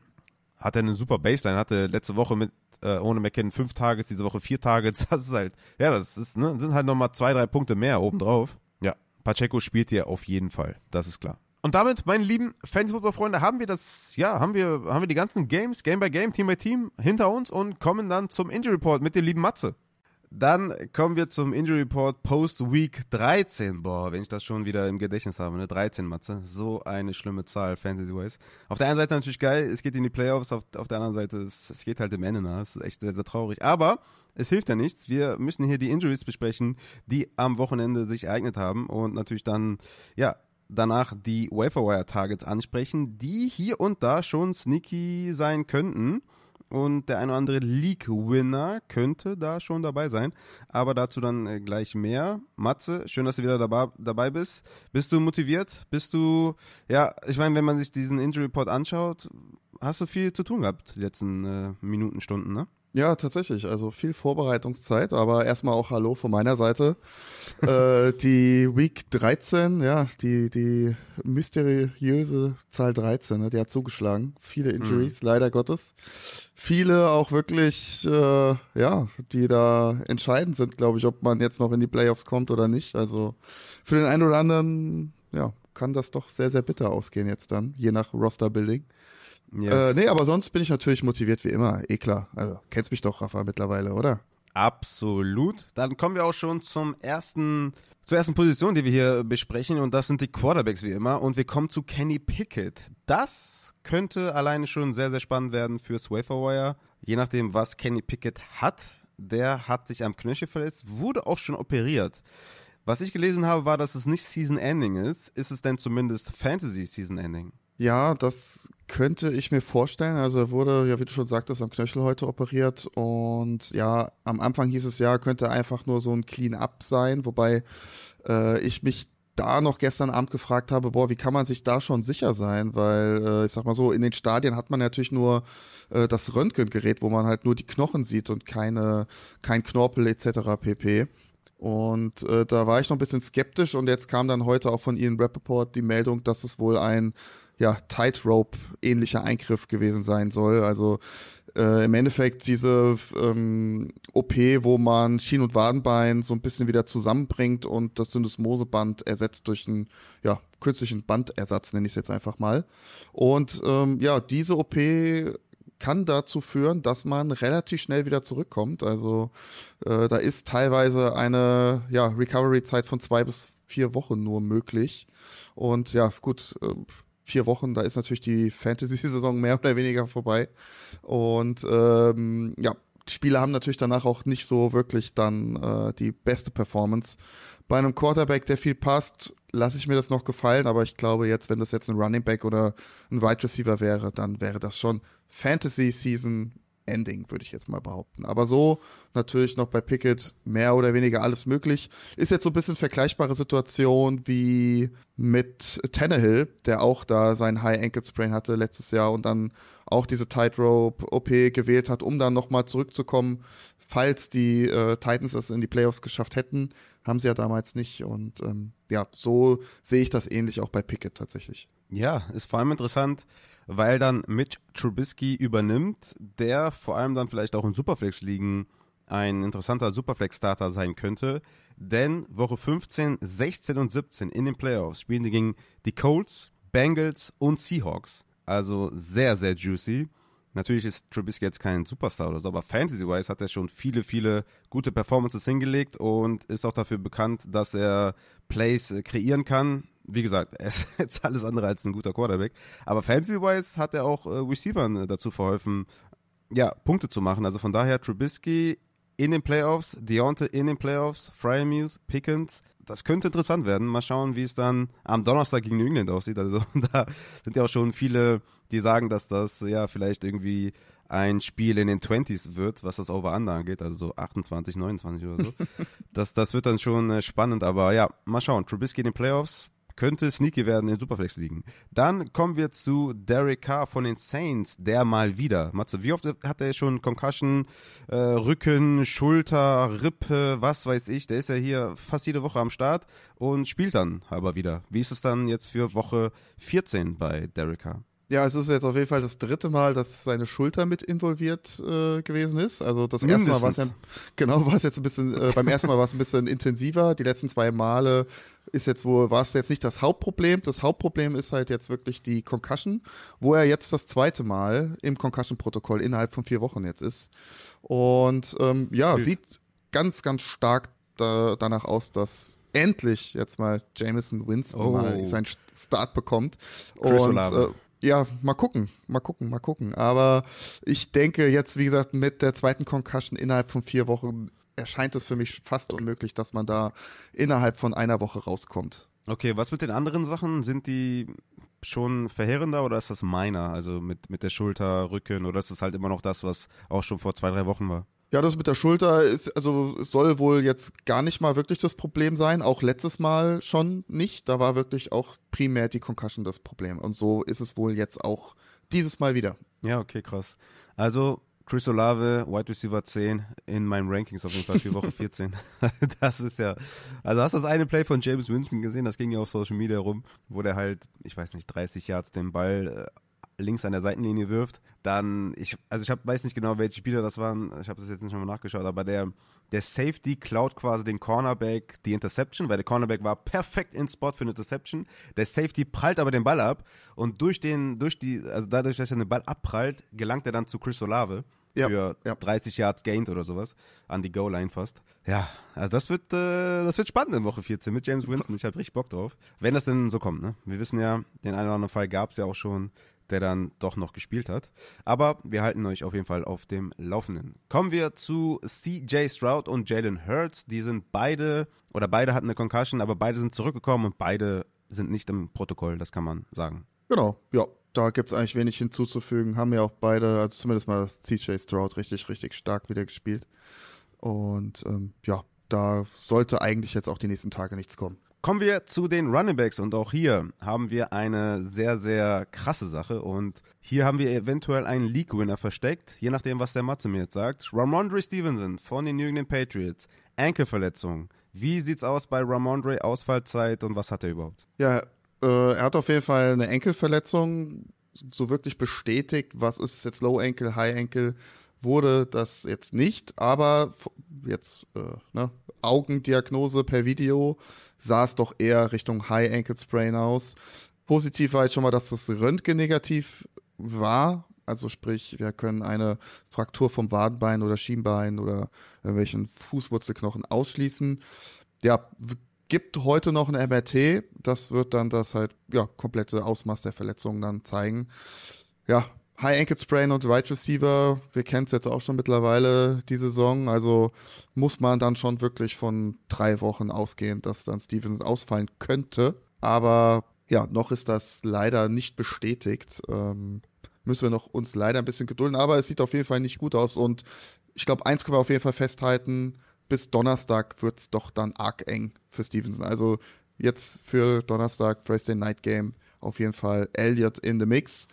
hat er eine super Baseline, hatte letzte Woche mit äh, ohne McKinnon fünf Targets, diese Woche vier Targets. <laughs> Das ist halt, ja, das ist, ne, sind halt nochmal zwei, drei Punkte mehr obendrauf. Ja, Pacheco spielt hier auf jeden Fall, das ist klar. Und damit, meine lieben Fantasy-Football-Freunde, haben wir das, ja, haben wir, haben wir die ganzen Games, Game by Game, Team by Team hinter uns und kommen dann zum Injury Report mit dem lieben Matze. Dann kommen wir zum Injury Report Post Week 13. Boah, wenn ich das schon wieder im Gedächtnis habe, ne? 13 Matze. So eine schlimme Zahl, Fantasy-wise. Auf der einen Seite natürlich geil, es geht in die Playoffs, auf, auf der anderen Seite, es, es geht halt dem Ende nach. Es ist echt sehr, sehr traurig. Aber es hilft ja nichts. Wir müssen hier die Injuries besprechen, die am Wochenende sich ereignet haben und natürlich dann, ja, danach die Waferwire Targets ansprechen, die hier und da schon sneaky sein könnten und der ein oder andere League-Winner könnte da schon dabei sein. Aber dazu dann äh, gleich mehr. Matze, schön, dass du wieder dabei, bist. Bist du motiviert? Bist du, ja, ich meine, wenn man sich diesen Injury Report anschaut, hast du viel zu tun gehabt die letzten äh, Minuten, Stunden, ne? Ja, tatsächlich. Also viel Vorbereitungszeit, aber erstmal auch Hallo von meiner Seite. äh, <laughs> die Week 13, ja, die, die mysteriöse Zahl 13, ne, die hat zugeschlagen. Viele Injuries, mhm. leider Gottes. Viele auch wirklich, äh, ja, die da entscheidend sind, glaube ich, ob man jetzt noch in die Playoffs kommt oder nicht. Also für den einen oder anderen, ja, kann das doch sehr, sehr bitter ausgehen jetzt dann, je nach Roster-Building. Yes. Äh, nee, aber sonst bin ich natürlich motiviert wie immer. Eh klar. Also, kennst mich doch, Rafa, mittlerweile, oder? Absolut. Dann kommen wir auch schon zum ersten, zur ersten Position, die wir hier besprechen. Und das sind die Quarterbacks wie immer. Und wir kommen zu Kenny Pickett. Das könnte alleine schon sehr, sehr spannend werden fürs Waferwire. Je nachdem, was Kenny Pickett hat. Der hat sich am Knöchel verletzt, wurde auch schon operiert. Was ich gelesen habe, war, dass es nicht Season Ending ist. Ist es denn zumindest Fantasy Season Ending? Ja, das könnte ich mir vorstellen. Also er wurde, ja, wie du schon sagtest, am Knöchel heute operiert und ja, am Anfang hieß es ja, könnte einfach nur so ein Clean-up sein, wobei äh, ich mich da noch gestern Abend gefragt habe, boah, wie kann man sich da schon sicher sein? Weil, äh, ich sag mal so, in den Stadien hat man natürlich nur äh, das Röntgengerät, wo man halt nur die Knochen sieht und keine, kein Knorpel etc. pp. Und äh, da war ich noch ein bisschen skeptisch und jetzt kam dann heute auch von Ian Rappaport die Meldung, dass es wohl ein ja, Tightrope-ähnlicher Eingriff gewesen sein soll. Also äh, im Endeffekt diese ähm, OP, wo man Schien- und Wadenbein so ein bisschen wieder zusammenbringt und das Syndesmoseband ersetzt durch einen ja, künstlichen Bandersatz, nenne ich es jetzt einfach mal. Und ähm, ja, diese OP kann dazu führen, dass man relativ schnell wieder zurückkommt. Also äh, da ist teilweise eine ja, Recovery-Zeit von zwei bis vier Wochen nur möglich. Und ja, gut, äh, vier Wochen, da ist natürlich die Fantasy-Saison mehr oder weniger vorbei. Und ähm, ja, die Spieler haben natürlich danach auch nicht so wirklich dann äh, die beste Performance. Bei einem Quarterback, der viel passt, lasse ich mir das noch gefallen, aber ich glaube jetzt, wenn das jetzt ein Running Back oder ein Wide Receiver wäre, dann wäre das schon Fantasy Season Ending, würde ich jetzt mal behaupten. Aber so natürlich noch bei Pickett mehr oder weniger alles möglich. Ist jetzt so ein bisschen vergleichbare Situation wie mit Tannehill, der auch da seinen High Ankle Sprain hatte letztes Jahr und dann auch diese Tightrope OP gewählt hat, um dann nochmal zurückzukommen. Falls die äh, Titans es in die Playoffs geschafft hätten, haben sie ja damals nicht. Und ähm, ja, so sehe ich das ähnlich auch bei Pickett tatsächlich. Ja, ist vor allem interessant, weil dann Mitch Trubisky übernimmt, der vor allem dann vielleicht auch in Superflex-Ligen ein interessanter Superflex-Starter sein könnte. Denn Woche 15, 16 und 17 in den Playoffs spielen die gegen die Colts, Bengals und Seahawks. Also sehr, sehr juicy. Natürlich ist Trubisky jetzt kein Superstar oder so, aber Fantasy-wise hat er schon viele, viele gute Performances hingelegt und ist auch dafür bekannt, dass er Plays äh, kreieren kann. Wie gesagt, <laughs> er ist jetzt alles andere als ein guter Quarterback. Aber Fantasy-wise hat er auch äh, Receivern äh, dazu verholfen, ja, Punkte zu machen. Also von daher Trubisky in den Playoffs, Deontay in den Playoffs, Fryermuth, Pickens. Das könnte interessant werden. Mal schauen, wie es dann am Donnerstag gegen New England aussieht. Also <laughs> da sind ja auch schon viele, die sagen, dass das ja vielleicht irgendwie ein Spiel in den 20s wird, was das Over-Under angeht, also so 28, 29 oder so. <laughs> das, das wird dann schon äh, spannend, aber ja, mal schauen. Trubisky in den Playoffs, könnte sneaky werden in Superflex liegen. Dann kommen wir zu Derek Carr von den Saints, der mal wieder. Matze, wie oft hat er schon Concussion, äh, Rücken, Schulter, Rippe, was weiß ich. Der ist ja hier fast jede Woche am Start und spielt dann aber wieder. Wie ist es dann jetzt für Woche 14 bei Derek Carr? Ja, es ist jetzt auf jeden Fall das dritte Mal, dass seine Schulter mit involviert äh, gewesen ist. Also das Mindestens. erste Mal war es ja, <laughs> genau, war es jetzt ein bisschen, äh, beim ersten Mal war es ein bisschen intensiver. Die letzten zwei Male ist jetzt wohl, war es jetzt nicht das Hauptproblem. Das Hauptproblem ist halt jetzt wirklich die Concussion, wo er jetzt das zweite Mal im Concussion-Protokoll innerhalb von vier Wochen jetzt ist. Und ähm, ja, Bild. sieht ganz, ganz stark da, danach aus, dass endlich jetzt mal Jameson Winston oh. mal seinen Start bekommt. Chris und ja, mal gucken, mal gucken, mal gucken. Aber ich denke jetzt, wie gesagt, mit der zweiten Concussion innerhalb von vier Wochen erscheint es für mich fast unmöglich, dass man da innerhalb von einer Woche rauskommt. Okay, was mit den anderen Sachen? Sind die schon verheerender oder ist das meiner? Also mit, mit der Schulter, Rücken oder ist das halt immer noch das, was auch schon vor zwei, drei Wochen war? Ja, das mit der Schulter ist, also soll wohl jetzt gar nicht mal wirklich das Problem sein. Auch letztes Mal schon nicht. Da war wirklich auch primär die Concussion das Problem. Und so ist es wohl jetzt auch dieses Mal wieder. Ja, okay, krass. Also Chris Olave, Wide Receiver 10 in meinen Rankings auf jeden Fall für Woche <laughs> 14. <laughs> das ist ja, also hast du das eine Play von James Winston gesehen? Das ging ja auf Social Media rum, wo der halt, ich weiß nicht, 30 Yards den Ball äh, links an der Seitenlinie wirft, dann, ich, also ich hab, weiß nicht genau, welche Spieler das waren, ich habe das jetzt nicht nochmal nachgeschaut, aber der, der Safety klaut quasi den Cornerback die Interception, weil der Cornerback war perfekt in Spot für eine Interception. Der Safety prallt aber den Ball ab und durch den, durch die, also dadurch, dass er den Ball abprallt, gelangt er dann zu Chris Olave ja, für ja. 30 Yards gained oder sowas an die Goal-Line fast. Ja, also das wird, äh, das wird spannend in Woche 14 mit James Winston. Ich habe richtig Bock drauf. Wenn das denn so kommt, ne? Wir wissen ja, den einen oder anderen Fall gab es ja auch schon der dann doch noch gespielt hat. Aber wir halten euch auf jeden Fall auf dem Laufenden. Kommen wir zu CJ Stroud und Jalen Hurts. Die sind beide, oder beide hatten eine Concussion, aber beide sind zurückgekommen und beide sind nicht im Protokoll, das kann man sagen. Genau, ja. Da gibt es eigentlich wenig hinzuzufügen. Haben ja auch beide, also zumindest mal CJ Stroud, richtig, richtig stark wieder gespielt. Und ähm, ja, da sollte eigentlich jetzt auch die nächsten Tage nichts kommen. Kommen wir zu den Running Backs und auch hier haben wir eine sehr, sehr krasse Sache und hier haben wir eventuell einen League-Winner versteckt, je nachdem, was der Matze mir jetzt sagt. Ramondre Stevenson von den New England Patriots, Enkelverletzung. Wie sieht's aus bei Ramondre, Ausfallzeit und was hat er überhaupt? Ja, äh, er hat auf jeden Fall eine Enkelverletzung, so wirklich bestätigt, was ist jetzt Low Ankle, High Ankle, wurde das jetzt nicht, aber jetzt äh, ne, Augendiagnose per Video sah es doch eher Richtung High Ankle Sprain aus. Positiv war jetzt schon mal, dass das Röntgen negativ war. Also sprich, wir können eine Fraktur vom Wadenbein oder Schienbein oder irgendwelchen Fußwurzelknochen ausschließen. Ja, gibt heute noch ein MRT. Das wird dann das halt, ja, komplette Ausmaß der Verletzung dann zeigen. Ja, High Ankle Sprain und Right Receiver, wir kennen es jetzt auch schon mittlerweile, die Saison. Also muss man dann schon wirklich von drei Wochen ausgehen, dass dann Stevenson ausfallen könnte. Aber ja, noch ist das leider nicht bestätigt. Ähm, müssen wir noch uns leider ein bisschen gedulden, aber es sieht auf jeden Fall nicht gut aus. Und ich glaube, eins können wir auf jeden Fall festhalten, bis Donnerstag wird es doch dann arg eng für Stevenson. Also jetzt für Donnerstag, Thursday Night Game, auf jeden Fall Elliott in the Mix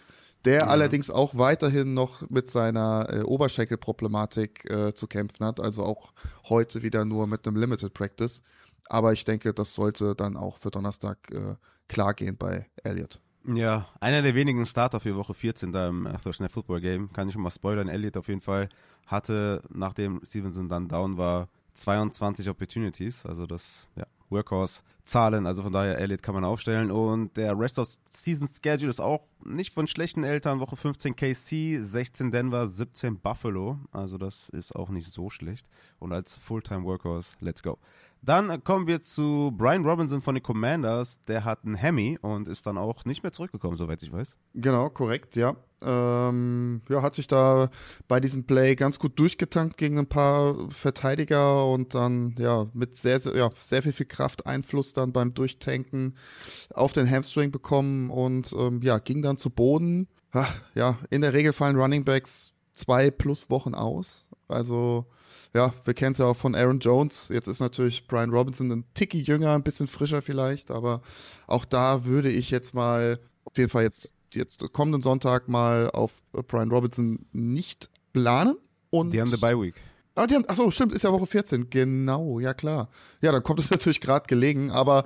der ja. allerdings auch weiterhin noch mit seiner äh, Oberschenkelproblematik äh, zu kämpfen hat, also auch heute wieder nur mit einem Limited Practice. Aber ich denke, das sollte dann auch für Donnerstag äh, klar gehen bei Elliott. Ja, einer der wenigen Starter für Woche 14 da im Thursday Football Game, kann ich schon mal spoilern. Elliott auf jeden Fall hatte, nachdem Stevenson dann down war, 22 Opportunities. Also das, ja, Workhorse Zahlen, also von daher Elliott kann man aufstellen. Und der Rest of Season Schedule ist auch nicht von schlechten Eltern, Woche 15 KC, 16 Denver, 17 Buffalo, also das ist auch nicht so schlecht. Und als Fulltime Workhorse, let's go. Dann kommen wir zu Brian Robinson von den Commanders. Der hat einen Hemi und ist dann auch nicht mehr zurückgekommen, soweit ich weiß. Genau, korrekt, ja. Ähm, ja, hat sich da bei diesem Play ganz gut durchgetankt gegen ein paar Verteidiger und dann ja mit sehr, sehr, ja, sehr viel, viel Kraft dann beim Durchtanken auf den Hamstring bekommen und ähm, ja, ging dann zu Boden. Ja, in der Regel fallen Running Backs zwei plus Wochen aus. Also ja, wir kennen es ja auch von Aaron Jones. Jetzt ist natürlich Brian Robinson ein Ticky jünger, ein bisschen frischer vielleicht, aber auch da würde ich jetzt mal auf jeden Fall jetzt, jetzt kommenden Sonntag mal auf Brian Robinson nicht planen. Und die haben eine Bye Week. Ah, die haben, achso, stimmt, ist ja Woche 14. Genau, ja klar. Ja, dann kommt es <laughs> natürlich gerade gelegen, aber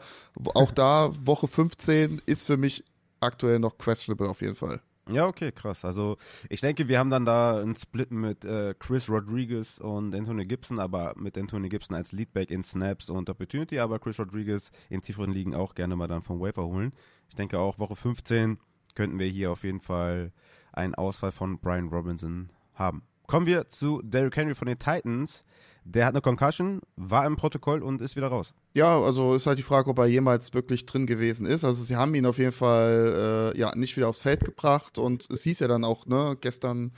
auch da, Woche 15 ist für mich aktuell noch questionable auf jeden Fall. Ja, okay, krass. Also ich denke, wir haben dann da einen Split mit äh, Chris Rodriguez und Anthony Gibson, aber mit Anthony Gibson als Leadback in Snaps und Opportunity, aber Chris Rodriguez in tieferen Ligen auch gerne mal dann vom Wafer holen. Ich denke auch Woche 15 könnten wir hier auf jeden Fall einen Ausfall von Brian Robinson haben. Kommen wir zu Derrick Henry von den Titans. Der hat eine Concussion, war im Protokoll und ist wieder raus. Ja, also ist halt die Frage, ob er jemals wirklich drin gewesen ist. Also sie haben ihn auf jeden Fall äh, ja nicht wieder aufs Feld gebracht und es hieß ja dann auch, ne, gestern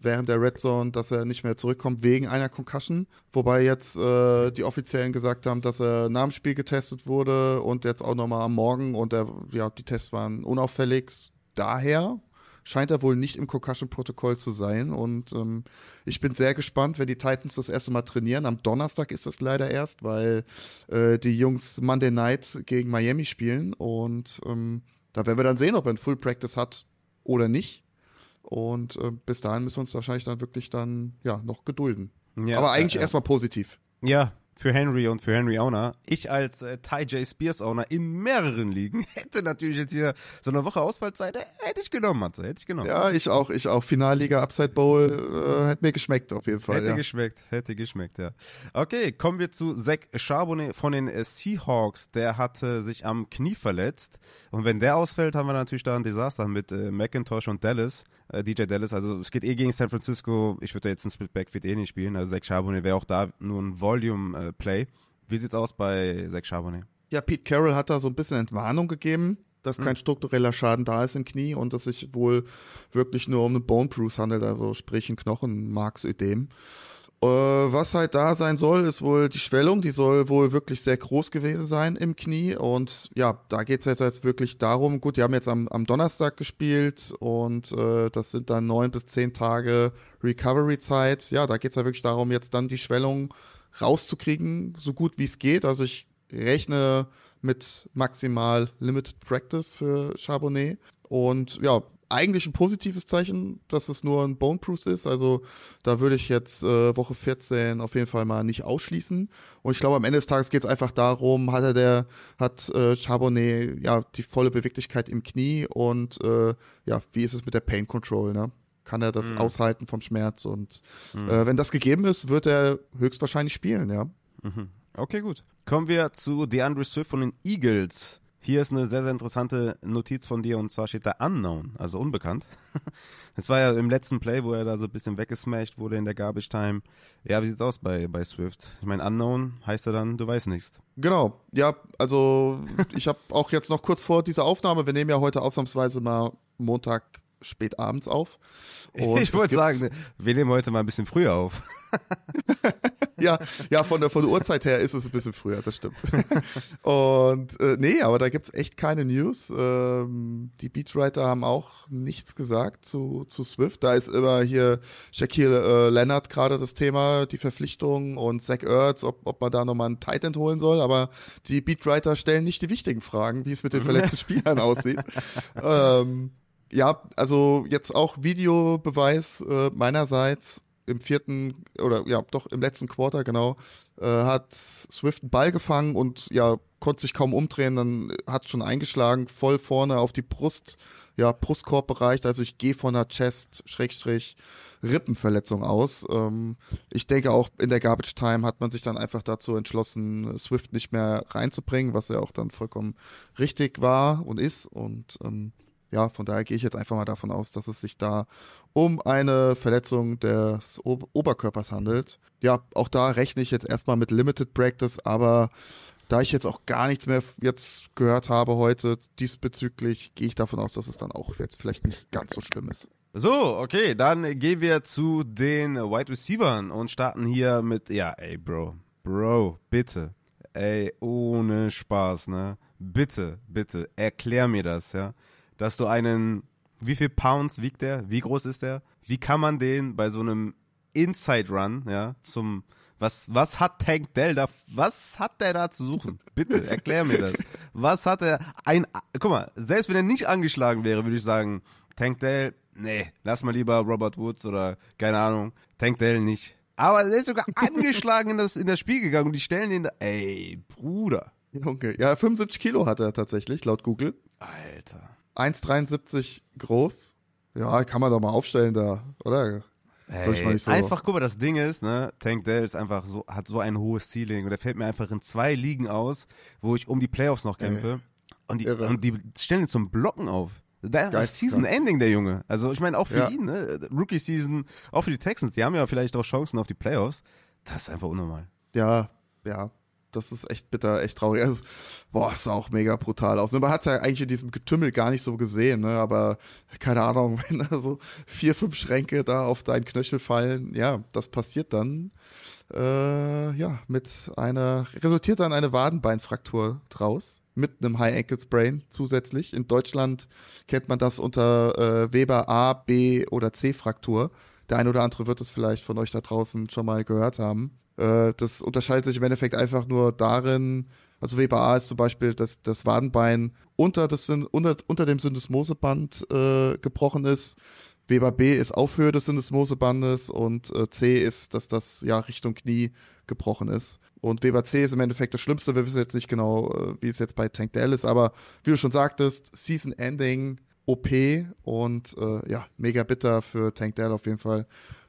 während der Red Zone, dass er nicht mehr zurückkommt wegen einer Concussion. Wobei jetzt äh, die Offiziellen gesagt haben, dass er nach dem Spiel getestet wurde und jetzt auch nochmal am Morgen und der, ja, die Tests waren unauffällig. Daher scheint er wohl nicht im Concussion-Protokoll zu sein. Und ähm, ich bin sehr gespannt, wenn die Titans das erste Mal trainieren. Am Donnerstag ist das leider erst, weil äh, die Jungs Monday Night gegen Miami spielen. Und ähm, da werden wir dann sehen, ob er ein Full Practice hat oder nicht. Und äh, bis dahin müssen wir uns wahrscheinlich dann wirklich dann ja noch gedulden. Ja, Aber eigentlich ja, ja. erstmal positiv. Ja, für Henry und für Henry Owner. Ich als äh, Ty J. Spears Owner in mehreren Ligen <laughs> hätte natürlich jetzt hier so eine Woche Ausfallzeit, äh, hätte ich genommen, Matze, hätte ich genommen. Ja, ich auch, ich auch. Finalliga Upside Bowl äh, hätte mir geschmeckt auf jeden Fall. Hätte ja. geschmeckt, hätte geschmeckt, ja. Okay, kommen wir zu Zach Charbonnet von den äh, Seahawks. Der hatte sich am Knie verletzt und wenn der ausfällt, haben wir natürlich da ein Desaster mit äh, McIntosh und Dallas äh, DJ Dallas. Also es geht eh gegen San Francisco. Ich würde da jetzt ein Splitback wird eh nicht spielen. Also Zach Charbonnet wäre auch da nur ein Volume-Play. Äh, Wie sieht's aus bei Zach Charbonnet? Ja, Pete Carroll hat da so ein bisschen Entwarnung gegeben, dass mhm. kein struktureller Schaden da ist im Knie und dass sich wohl wirklich nur um einen Bone Bruise handelt, also sprich ein Knochenmarksödem. Äh, was halt da sein soll, ist wohl die Schwellung. Die soll wohl wirklich sehr groß gewesen sein im Knie. Und ja, da geht es jetzt, jetzt wirklich darum. Gut, die haben jetzt am, am Donnerstag gespielt und äh, das sind dann neun bis zehn Tage Recovery-Zeit. Ja, da geht es ja wirklich darum, jetzt dann die Schwellung rauszukriegen, so gut wie es geht. Also ich rechne mit maximal Limited Practice für Charbonnet. Und ja, eigentlich ein positives Zeichen, dass es nur ein Bone Bruce ist. Also da würde ich jetzt äh, Woche 14 auf jeden Fall mal nicht ausschließen. Und ich glaube, am Ende des Tages geht es einfach darum, hat er der, hat äh, Charbonnet ja die volle Beweglichkeit im Knie und äh, ja, wie ist es mit der Pain Control, ne? Kann er das mhm. aushalten vom Schmerz? Und mhm. äh, wenn das gegeben ist, wird er höchstwahrscheinlich spielen, ja. Mhm. Okay, gut. Kommen wir zu DeAndre Swift von den Eagles. Hier ist eine sehr, sehr interessante Notiz von dir und zwar steht da Unknown, also unbekannt. <laughs> Das war ja im letzten Play, wo er da so ein bisschen weggesmashed wurde in der Garbage Time. Ja, wie sieht's aus bei, bei Swift? Ich meine, Unknown heißt er dann, du weißt nichts. Genau, ja, also ich habe auch jetzt noch kurz vor dieser Aufnahme, wir nehmen ja heute ausnahmsweise mal Montag spät abends auf. <laughs> Und ich wollte sagen, wir nehmen heute mal ein bisschen früher auf. <laughs> ja, ja, von der, von der Uhrzeit her ist es ein bisschen früher, das stimmt. <laughs> Und äh, nee, aber da gibt's echt keine News. Ähm, die Beatwriter haben auch nichts gesagt zu, zu Swift. Da ist immer hier Shaquille äh, Leonard gerade das Thema, die Verpflichtung und Zach Ertz, ob, ob man da nochmal einen Titan holen soll. Aber die Beatwriter stellen nicht die wichtigen Fragen, wie es mit den <laughs> verletzten Spielern aussieht. ähm, ja, also jetzt auch Videobeweis äh, meinerseits im vierten oder ja, doch im letzten Quarter, genau, äh, hat Swift einen Ball gefangen und ja, konnte sich kaum umdrehen, dann hat schon eingeschlagen, voll vorne auf die Brust, ja, Brustkorbbereich, also ich gehe von einer Chest, Schrägstrich, Rippenverletzung aus. Ähm, ich denke auch in der Garbage Time hat man sich dann einfach dazu entschlossen, Swift nicht mehr reinzubringen, was ja auch dann vollkommen richtig war und ist und ähm, ja, von daher gehe ich jetzt einfach mal davon aus, dass es sich da um eine Verletzung des o Oberkörpers handelt. Ja, auch da rechne ich jetzt erstmal mit Limited Practice, aber da ich jetzt auch gar nichts mehr jetzt gehört habe heute diesbezüglich, gehe ich davon aus, dass es dann auch jetzt vielleicht nicht ganz so schlimm ist. So, okay, dann gehen wir zu den Wide Receivers und starten hier mit, ja, ey, Bro, Bro, bitte, ey, ohne Spaß, ne? Bitte, bitte, erklär mir das, ja? Dass du einen, wie viel Pounds wiegt der? Wie groß ist der? Wie kann man den bei so einem Inside Run, ja, zum, was, was hat Tank Dell da, was hat der da zu suchen? Bitte, erklär mir das. Was hat er, ein, guck mal, selbst wenn er nicht angeschlagen wäre, würde ich sagen, Tank Dell, nee, lass mal lieber Robert Woods oder, keine Ahnung, Tank Dell nicht. Aber er ist sogar angeschlagen in das, in das Spiel gegangen und die stellen ihn da, ey, Bruder. Junge, ja, 75 Kilo hat er tatsächlich, laut Google. Alter. 1,73 groß. Ja, kann man doch mal aufstellen da, oder? Hey, so einfach, guck mal, das Ding ist, ne, Tank Dell ist einfach so, hat so ein hohes Ceiling und er fällt mir einfach in zwei Ligen aus, wo ich um die Playoffs noch kämpfe. Und die, und die stellen ihn zum Blocken auf. Der Geist, Season Ending, der Junge. Also ich meine auch für ja. ihn, ne? Rookie Season, auch für die Texans, die haben ja vielleicht auch Chancen auf die Playoffs. Das ist einfach unnormal. Ja, ja das ist echt bitter, echt traurig. Also, boah, ist auch mega brutal aus. Man hat es ja eigentlich in diesem Getümmel gar nicht so gesehen, ne? aber keine Ahnung, <laughs> wenn da so vier, fünf Schränke da auf deinen Knöchel fallen, ja, das passiert dann. Äh, ja, mit einer, resultiert dann eine Wadenbeinfraktur draus mit einem High Ankle Sprain zusätzlich. In Deutschland kennt man das unter äh, Weber A, B oder C Fraktur. Der eine oder andere wird es vielleicht von euch da draußen schon mal gehört haben. Äh, das unterscheidet sich im Endeffekt einfach nur darin, also Weber A ist zum Beispiel, dass das Wadenbein unter, das, unter, unter dem Syndesmoseband äh, gebrochen ist. Weber B ist auf Höhe des Syndesmosebandes und äh, C ist, dass das ja Richtung Knie gebrochen ist. Und Weber C ist im Endeffekt das Schlimmste. Wir wissen jetzt nicht genau, äh, wie es jetzt bei Tank Dell ist, aber wie du schon sagtest, Season Ending OP und äh, ja, mega bitter für Tank Dell auf jeden Fall.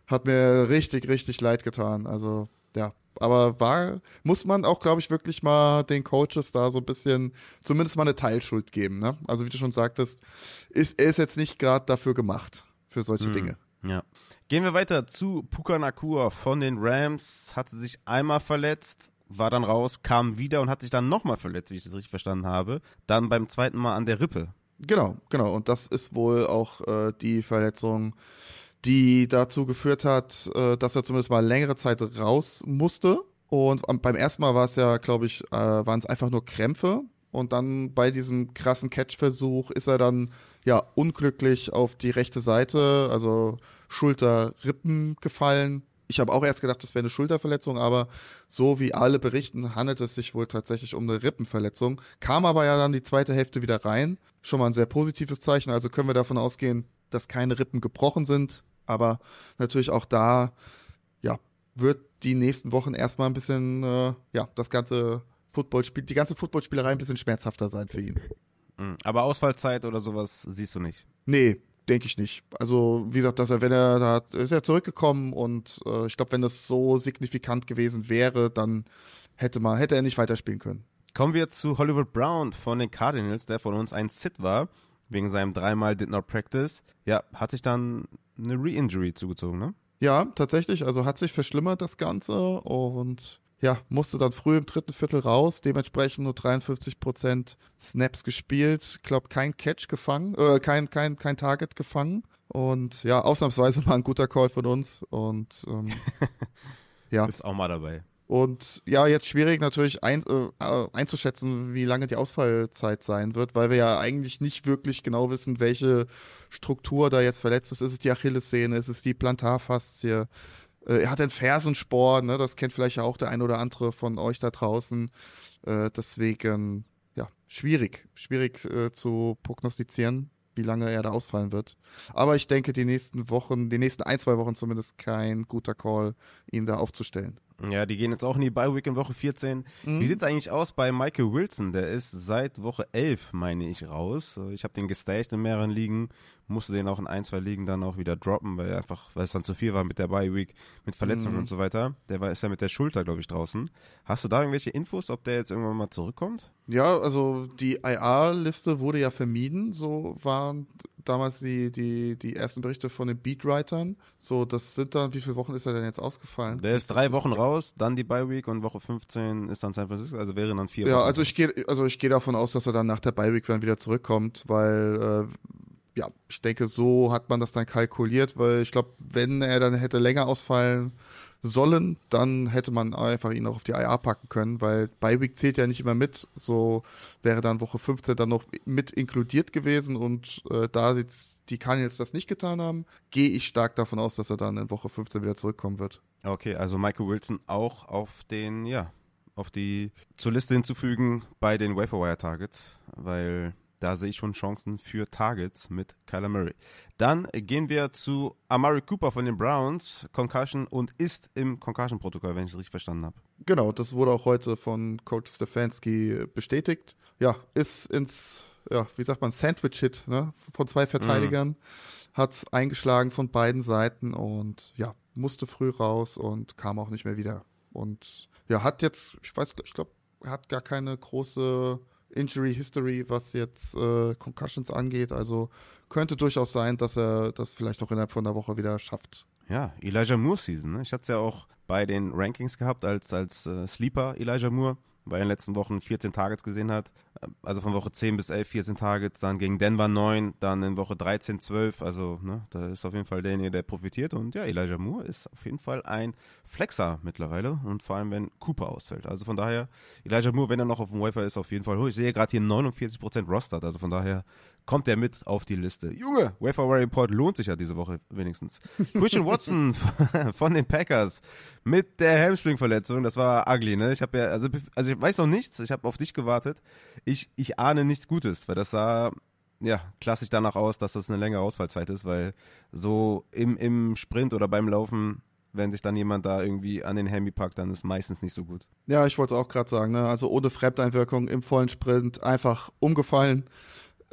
Hat mir richtig, richtig leid getan. Also ja, aber war, muss man auch, glaube ich, wirklich mal den Coaches da so ein bisschen, zumindest mal eine Teilschuld geben. Ne? Also wie du schon sagtest, ist, er ist jetzt nicht gerade dafür gemacht, für solche hm, Dinge. Ja. Gehen wir weiter zu Puka Nakua von den Rams, hatte sich einmal verletzt, war dann raus, kam wieder und hat sich dann nochmal verletzt, wie ich das richtig verstanden habe. Dann beim zweiten Mal an der Rippe. Genau, genau. Und das ist wohl auch äh, die Verletzung, die dazu geführt hat, äh, dass er zumindest mal längere Zeit raus musste. Und beim ersten Mal war es ja, glaube ich, äh, waren es einfach nur Krämpfe. Und dann bei diesem krassen Catch-Versuch ist er dann ja unglücklich auf die rechte Seite, also Schulter, Rippen gefallen. Ich habe auch erst gedacht, das wäre eine Schulterverletzung, aber so wie alle berichten, handelt es sich wohl tatsächlich um eine Rippenverletzung. Kam aber ja dann die zweite Hälfte wieder rein. Schon mal ein sehr positives Zeichen. Also können wir davon ausgehen, dass keine Rippen gebrochen sind. Aber natürlich auch da, ja, wird die nächsten Wochen erstmal ein bisschen, äh, ja, das ganze Footballspiel, die ganze Footballspielerei ein bisschen schmerzhafter sein für ihn. Mhm. Aber Ausfallzeit oder sowas siehst du nicht? Nee, denke ich nicht. Also, wie gesagt, dass er, wenn er da ist er zurückgekommen und äh, ich glaube, wenn das so signifikant gewesen wäre, dann hätte man, hätte er nicht weiterspielen können. Kommen wir zu Hollywood Brown von den Cardinals, der von uns ein Sit war, wegen seinem dreimal Did Not Practice. Ja, hat sich dann eine Re-Injury zugezogen, ne? Ja, tatsächlich. Also hat sich verschlimmert das Ganze und ja, musste dann früh im dritten Viertel raus, dementsprechend nur 53% Snaps gespielt, Ich glaube kein Catch gefangen, oder kein, kein, kein Target gefangen. Und ja, ausnahmsweise mal ein guter Call von uns. Und ähm, <laughs> ja. Ist auch mal dabei. Und ja, jetzt schwierig natürlich ein, äh, einzuschätzen, wie lange die Ausfallzeit sein wird, weil wir ja eigentlich nicht wirklich genau wissen, welche Struktur da jetzt verletzt ist. Ist es die Achillessehne, ist es die Plantarfaszie? Äh, er hat einen Fersensporn, ne? das kennt vielleicht ja auch der ein oder andere von euch da draußen. Äh, deswegen, ja, schwierig, schwierig äh, zu prognostizieren, wie lange er da ausfallen wird. Aber ich denke, die nächsten Wochen, die nächsten ein, zwei Wochen zumindest kein guter Call, ihn da aufzustellen. Ja, die gehen jetzt auch in die Bye Week in Woche 14. Mhm. Wie sieht es eigentlich aus bei Michael Wilson? Der ist seit Woche 11, meine ich, raus. Ich habe den gestasht in mehreren Ligen, musste den auch in ein, zwei Ligen dann auch wieder droppen, weil einfach, weil es dann zu viel war mit der Bye Week, mit Verletzungen mhm. und so weiter. Der war ist ja mit der Schulter, glaube ich, draußen. Hast du da irgendwelche Infos, ob der jetzt irgendwann mal zurückkommt? Ja, also die IR-Liste wurde ja vermieden, so waren damals die, die, die ersten Berichte von den Beatwritern. So, das sind dann, wie viele Wochen ist er denn jetzt ausgefallen? Der ist drei Wochen raus, dann die Bye Week und Woche 15 ist dann San Francisco, also wären dann vier ja, Wochen. Also ich gehe also ich gehe davon aus, dass er dann nach der Bye Week dann wieder zurückkommt, weil äh, ja, ich denke, so hat man das dann kalkuliert, weil ich glaube, wenn er dann hätte länger ausfallen sollen, dann hätte man einfach ihn auch auf die IA packen können, weil Beiweek zählt ja nicht immer mit. So wäre dann Woche 15 dann noch mit inkludiert gewesen und äh, da die Cardinals das nicht getan haben, gehe ich stark davon aus, dass er dann in Woche 15 wieder zurückkommen wird. Okay, also Michael Wilson auch auf den, ja, auf die zur Liste hinzufügen bei den Waferwire Targets, weil da sehe ich schon Chancen für Targets mit Kyler Murray. Dann gehen wir zu Amari Cooper von den Browns, Concussion und ist im Concussion-Protokoll, wenn ich es richtig verstanden habe. Genau, das wurde auch heute von Coach Stefanski bestätigt. Ja, ist ins, ja, wie sagt man, Sandwich-Hit ne? von zwei Verteidigern. Mhm. Hat es eingeschlagen von beiden Seiten und ja, musste früh raus und kam auch nicht mehr wieder. Und ja, hat jetzt, ich weiß, ich glaube, er hat gar keine große Injury History, was jetzt äh, Concussions angeht. Also könnte durchaus sein, dass er das vielleicht auch innerhalb von einer Woche wieder schafft. Ja, Elijah Moore Season. Ne? Ich hatte es ja auch bei den Rankings gehabt als, als äh, Sleeper Elijah Moore weil er in den letzten Wochen 14 Targets gesehen hat. Also von Woche 10 bis 11 14 Targets, dann gegen Denver 9, dann in Woche 13 12. Also ne, da ist auf jeden Fall derjenige, der profitiert. Und ja, Elijah Moore ist auf jeden Fall ein Flexer mittlerweile und vor allem, wenn Cooper ausfällt. Also von daher, Elijah Moore, wenn er noch auf dem Wafer ist, auf jeden Fall hoch. Ich sehe gerade hier 49% Roster, also von daher kommt er mit auf die Liste. Junge, Wafer Report lohnt sich ja diese Woche wenigstens. <laughs> Christian Watson <laughs> von den Packers mit der Hamstring-Verletzung, das war ugly, ne? Ich habe ja, also, also ich weiß noch nichts, ich habe auf dich gewartet. Ich, ich ahne nichts Gutes, weil das sah ja, klassisch danach aus, dass das eine längere Ausfallzeit ist, weil so im, im Sprint oder beim Laufen, wenn sich dann jemand da irgendwie an den Hemi packt, dann ist meistens nicht so gut. Ja, ich wollte es auch gerade sagen, ne? also ohne Fremdeinwirkung im vollen Sprint einfach umgefallen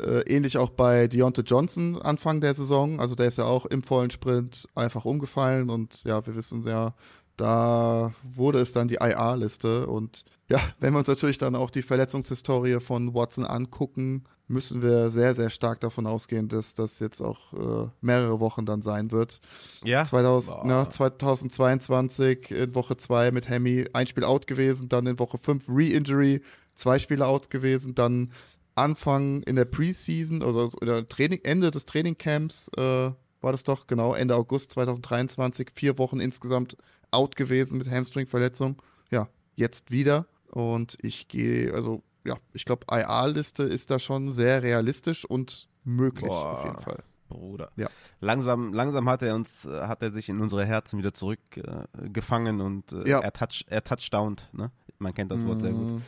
äh, ähnlich auch bei Deontay Johnson Anfang der Saison. Also der ist ja auch im vollen Sprint einfach umgefallen und ja, wir wissen ja, da wurde es dann die IR-Liste und ja, wenn wir uns natürlich dann auch die Verletzungshistorie von Watson angucken, müssen wir sehr, sehr stark davon ausgehen, dass das jetzt auch äh, mehrere Wochen dann sein wird. Ja. 2000, na, 2022 in Woche 2 mit Hemi ein Spiel out gewesen, dann in Woche 5 Re-Injury, zwei Spiele out gewesen, dann Anfang in der Preseason oder oder Training, Ende des Trainingcamps äh, war das doch, genau, Ende August 2023, vier Wochen insgesamt out gewesen mit Hamstring-Verletzung. Ja, jetzt wieder. Und ich gehe, also ja, ich glaube, IA-Liste ist da schon sehr realistisch und möglich Boah. auf jeden Fall. Bruder. Ja. Langsam, langsam hat er uns, hat er sich in unsere Herzen wieder zurückgefangen äh, und äh, ja. er, touch, er touchdowned, ne? Man kennt das Wort mm. sehr gut. Mhm.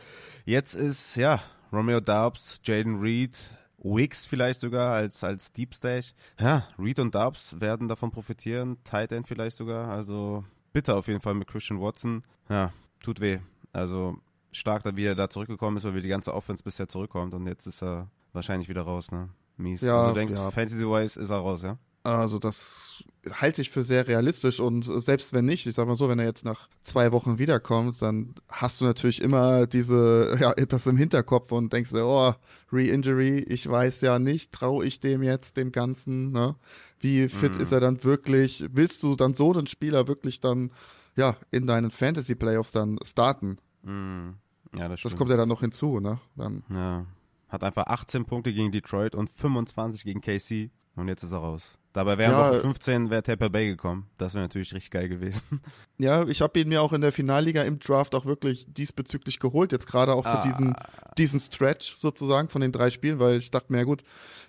Jetzt ist, ja, Romeo Dubs, Jaden Reed, Wicks vielleicht sogar als, als Deep Stash. Ja, Reed und Dubs werden davon profitieren, Tight End vielleicht sogar. Also bitter auf jeden Fall mit Christian Watson. Ja, tut weh. Also stark, wie er da zurückgekommen ist, weil wie die ganze Offense bisher zurückkommt und jetzt ist er wahrscheinlich wieder raus, ne? Mies. Ja, also du denkst, ja. Fantasy-wise ist er raus, ja? Also das halte ich für sehr realistisch und selbst wenn nicht, ich sag mal so, wenn er jetzt nach zwei Wochen wiederkommt, dann hast du natürlich immer diese, <laughs> ja, das im Hinterkopf und denkst dir, oh, Re-Injury, ich weiß ja nicht, traue ich dem jetzt dem Ganzen, ne? Wie fit mm. ist er dann wirklich? Willst du dann so einen Spieler wirklich dann, ja, in deinen Fantasy-Playoffs dann starten? Mm. Ja, das, das kommt ja dann noch hinzu, ne? Dann. Ja. Hat einfach 18 Punkte gegen Detroit und 25 gegen KC und jetzt ist er raus. Dabei wäre ja, Woche 15 wäre Tampa Bay gekommen. Das wäre natürlich richtig geil gewesen. <laughs> Ja, ich habe ihn mir auch in der Finalliga im Draft auch wirklich diesbezüglich geholt. Jetzt gerade auch ah. für diesen, diesen Stretch sozusagen von den drei Spielen, weil ich dachte mir, ja gut,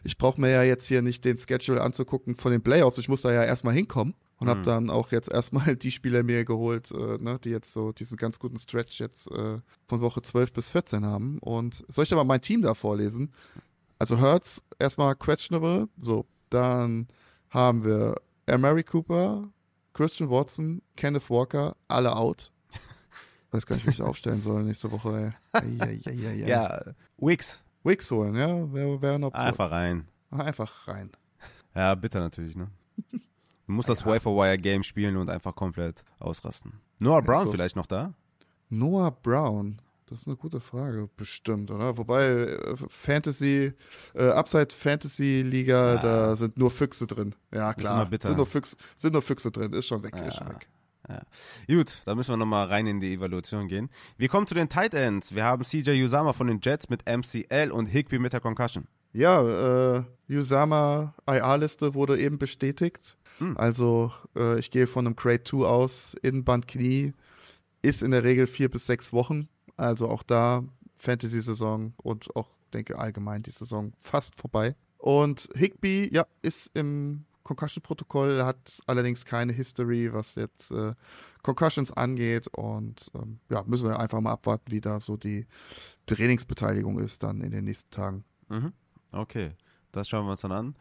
ich brauche mir ja jetzt hier nicht den Schedule anzugucken von den Playoffs. Ich muss da ja erstmal hinkommen und mhm. habe dann auch jetzt erstmal <laughs> die Spieler mir geholt, äh, ne, die jetzt so diesen ganz guten Stretch jetzt äh, von Woche 12 bis 14 haben. Und soll ich mal mein Team da vorlesen? Also Hurts erstmal questionable. So, dann haben wir Mary Cooper, Christian Watson, Kenneth Walker, alle out. <laughs> Weiß gar nicht, wie ich aufstellen soll nächste Woche. Ey. Ei, ei, ei, ja, Wix. Wix holen, ja, wäre wär eine Option. Einfach rein. Einfach rein. Ja, bitter natürlich, ne? Du musst das Wire-for-Wire-Game spielen und einfach komplett ausrasten. Noah Brown so. vielleicht noch da? Noah Brown? Das ist eine gute Frage, bestimmt, oder? Wobei äh, Fantasy, äh, Upside Fantasy Liga, ja. da sind nur Füchse drin. Ja, klar. Sind nur, Füchse, sind nur Füchse drin, ist schon weg, ja. ist schon weg. Ja. Gut, da müssen wir nochmal rein in die Evaluation gehen. Wir kommen zu den Tight Ends. Wir haben CJ Usama von den Jets mit MCL und Higby mit der Concussion. Ja, äh, Usama IR-Liste wurde eben bestätigt. Hm. Also äh, ich gehe von einem Grade 2 aus, Innenband Knie, ist in der Regel vier bis sechs Wochen. Also auch da Fantasy-Saison und auch, denke allgemein die Saison fast vorbei. Und Higby, ja, ist im Concussion-Protokoll, hat allerdings keine History, was jetzt äh, Concussions angeht. Und ähm, ja, müssen wir einfach mal abwarten, wie da so die Trainingsbeteiligung ist dann in den nächsten Tagen. Mhm. Okay, das schauen wir uns dann an.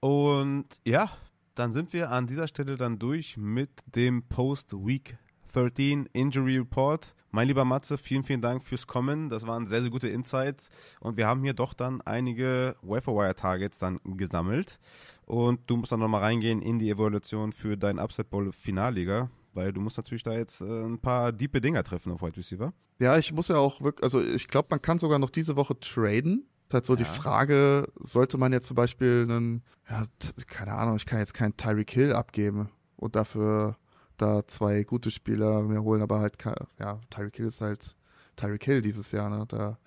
Und ja, dann sind wir an dieser Stelle dann durch mit dem Post-Week 13 Injury Report. Mein lieber Matze, vielen, vielen Dank fürs Kommen. Das waren sehr, sehr gute Insights. Und wir haben hier doch dann einige Waferwire Targets dann gesammelt. Und du musst dann nochmal reingehen in die Evaluation für deinen Upset Bowl Finalliga, weil du musst natürlich da jetzt äh, ein paar diepe Dinger treffen auf Wide Receiver. Ja, ich muss ja auch wirklich, also ich glaube, man kann sogar noch diese Woche traden. Ist halt so ja. die Frage, sollte man jetzt zum Beispiel einen, ja, keine Ahnung, ich kann jetzt keinen Tyreek Hill abgeben und dafür da zwei gute Spieler mir holen, aber halt, ja, Tyreek Hill ist halt Tyreek Hill dieses Jahr, ne? Da,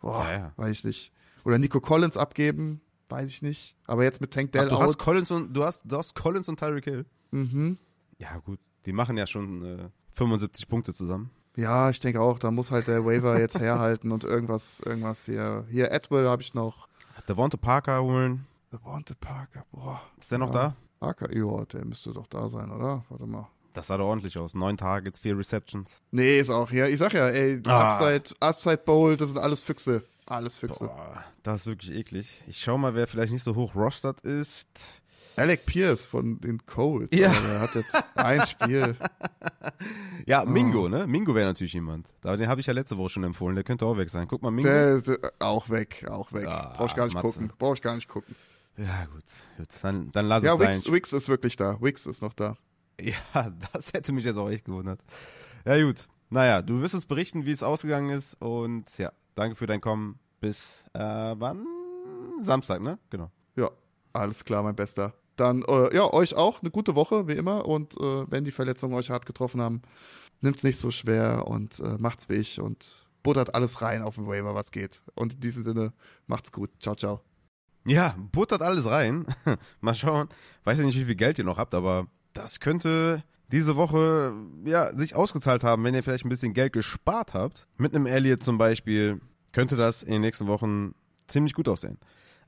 boah, ja, ja. weiß ich nicht. Oder Nico Collins abgeben, weiß ich nicht. Aber jetzt mit Tank Dell du out. Hast Collins und, du, hast, du hast Collins und Tyreek Hill? Mhm. Ja, gut. Die machen ja schon äh, 75 Punkte zusammen. Ja, ich denke auch, da muss halt der Waiver <laughs> jetzt herhalten und irgendwas, irgendwas hier. Hier, Atwell habe ich noch. Devonte Parker holen. Devonte Parker, boah. Ist der noch da? Parker, ja, der müsste doch da sein, oder? Warte mal. Das sah doch ordentlich aus. Neun Targets, vier Receptions. Nee, ist auch, ja. Ich sag ja, ey, ah. Upside, Upside Bowl, das sind alles Füchse. Alles Füchse. Boah, das ist wirklich eklig. Ich schau mal, wer vielleicht nicht so hoch rostert ist. Alec Pierce von den Colts. Ja. Der hat jetzt ein Spiel. <laughs> Ja, Mingo, oh. ne? Mingo wäre natürlich jemand. Den habe ich ja letzte Woche schon empfohlen. Der könnte auch weg sein. Guck mal, Mingo. Der, der, auch weg, auch weg. Ah, Brauch ich gar nicht Matze. gucken. Brauch ich gar nicht gucken. Ja, gut. gut. Dann, dann lass ja, es Wix, sein. Wix ist wirklich da. Wix ist noch da. Ja, <laughs> das hätte mich jetzt auch echt gewundert. Ja, gut. Naja, du wirst uns berichten, wie es ausgegangen ist. Und ja, danke für dein Kommen. Bis äh, wann? Samstag, ne? Genau. Ja, alles klar, mein Bester. Dann, äh, ja, euch auch eine gute Woche, wie immer. Und äh, wenn die Verletzungen euch hart getroffen haben, nimmt es nicht so schwer und äh, macht's wie ich und buttert alles rein auf dem Waiver, was geht. Und in diesem Sinne, macht's gut. Ciao, ciao. Ja, buttert alles rein. <laughs> Mal schauen. Weiß ja nicht, wie viel Geld ihr noch habt, aber das könnte diese Woche ja sich ausgezahlt haben, wenn ihr vielleicht ein bisschen Geld gespart habt. Mit einem Elliot zum Beispiel könnte das in den nächsten Wochen ziemlich gut aussehen.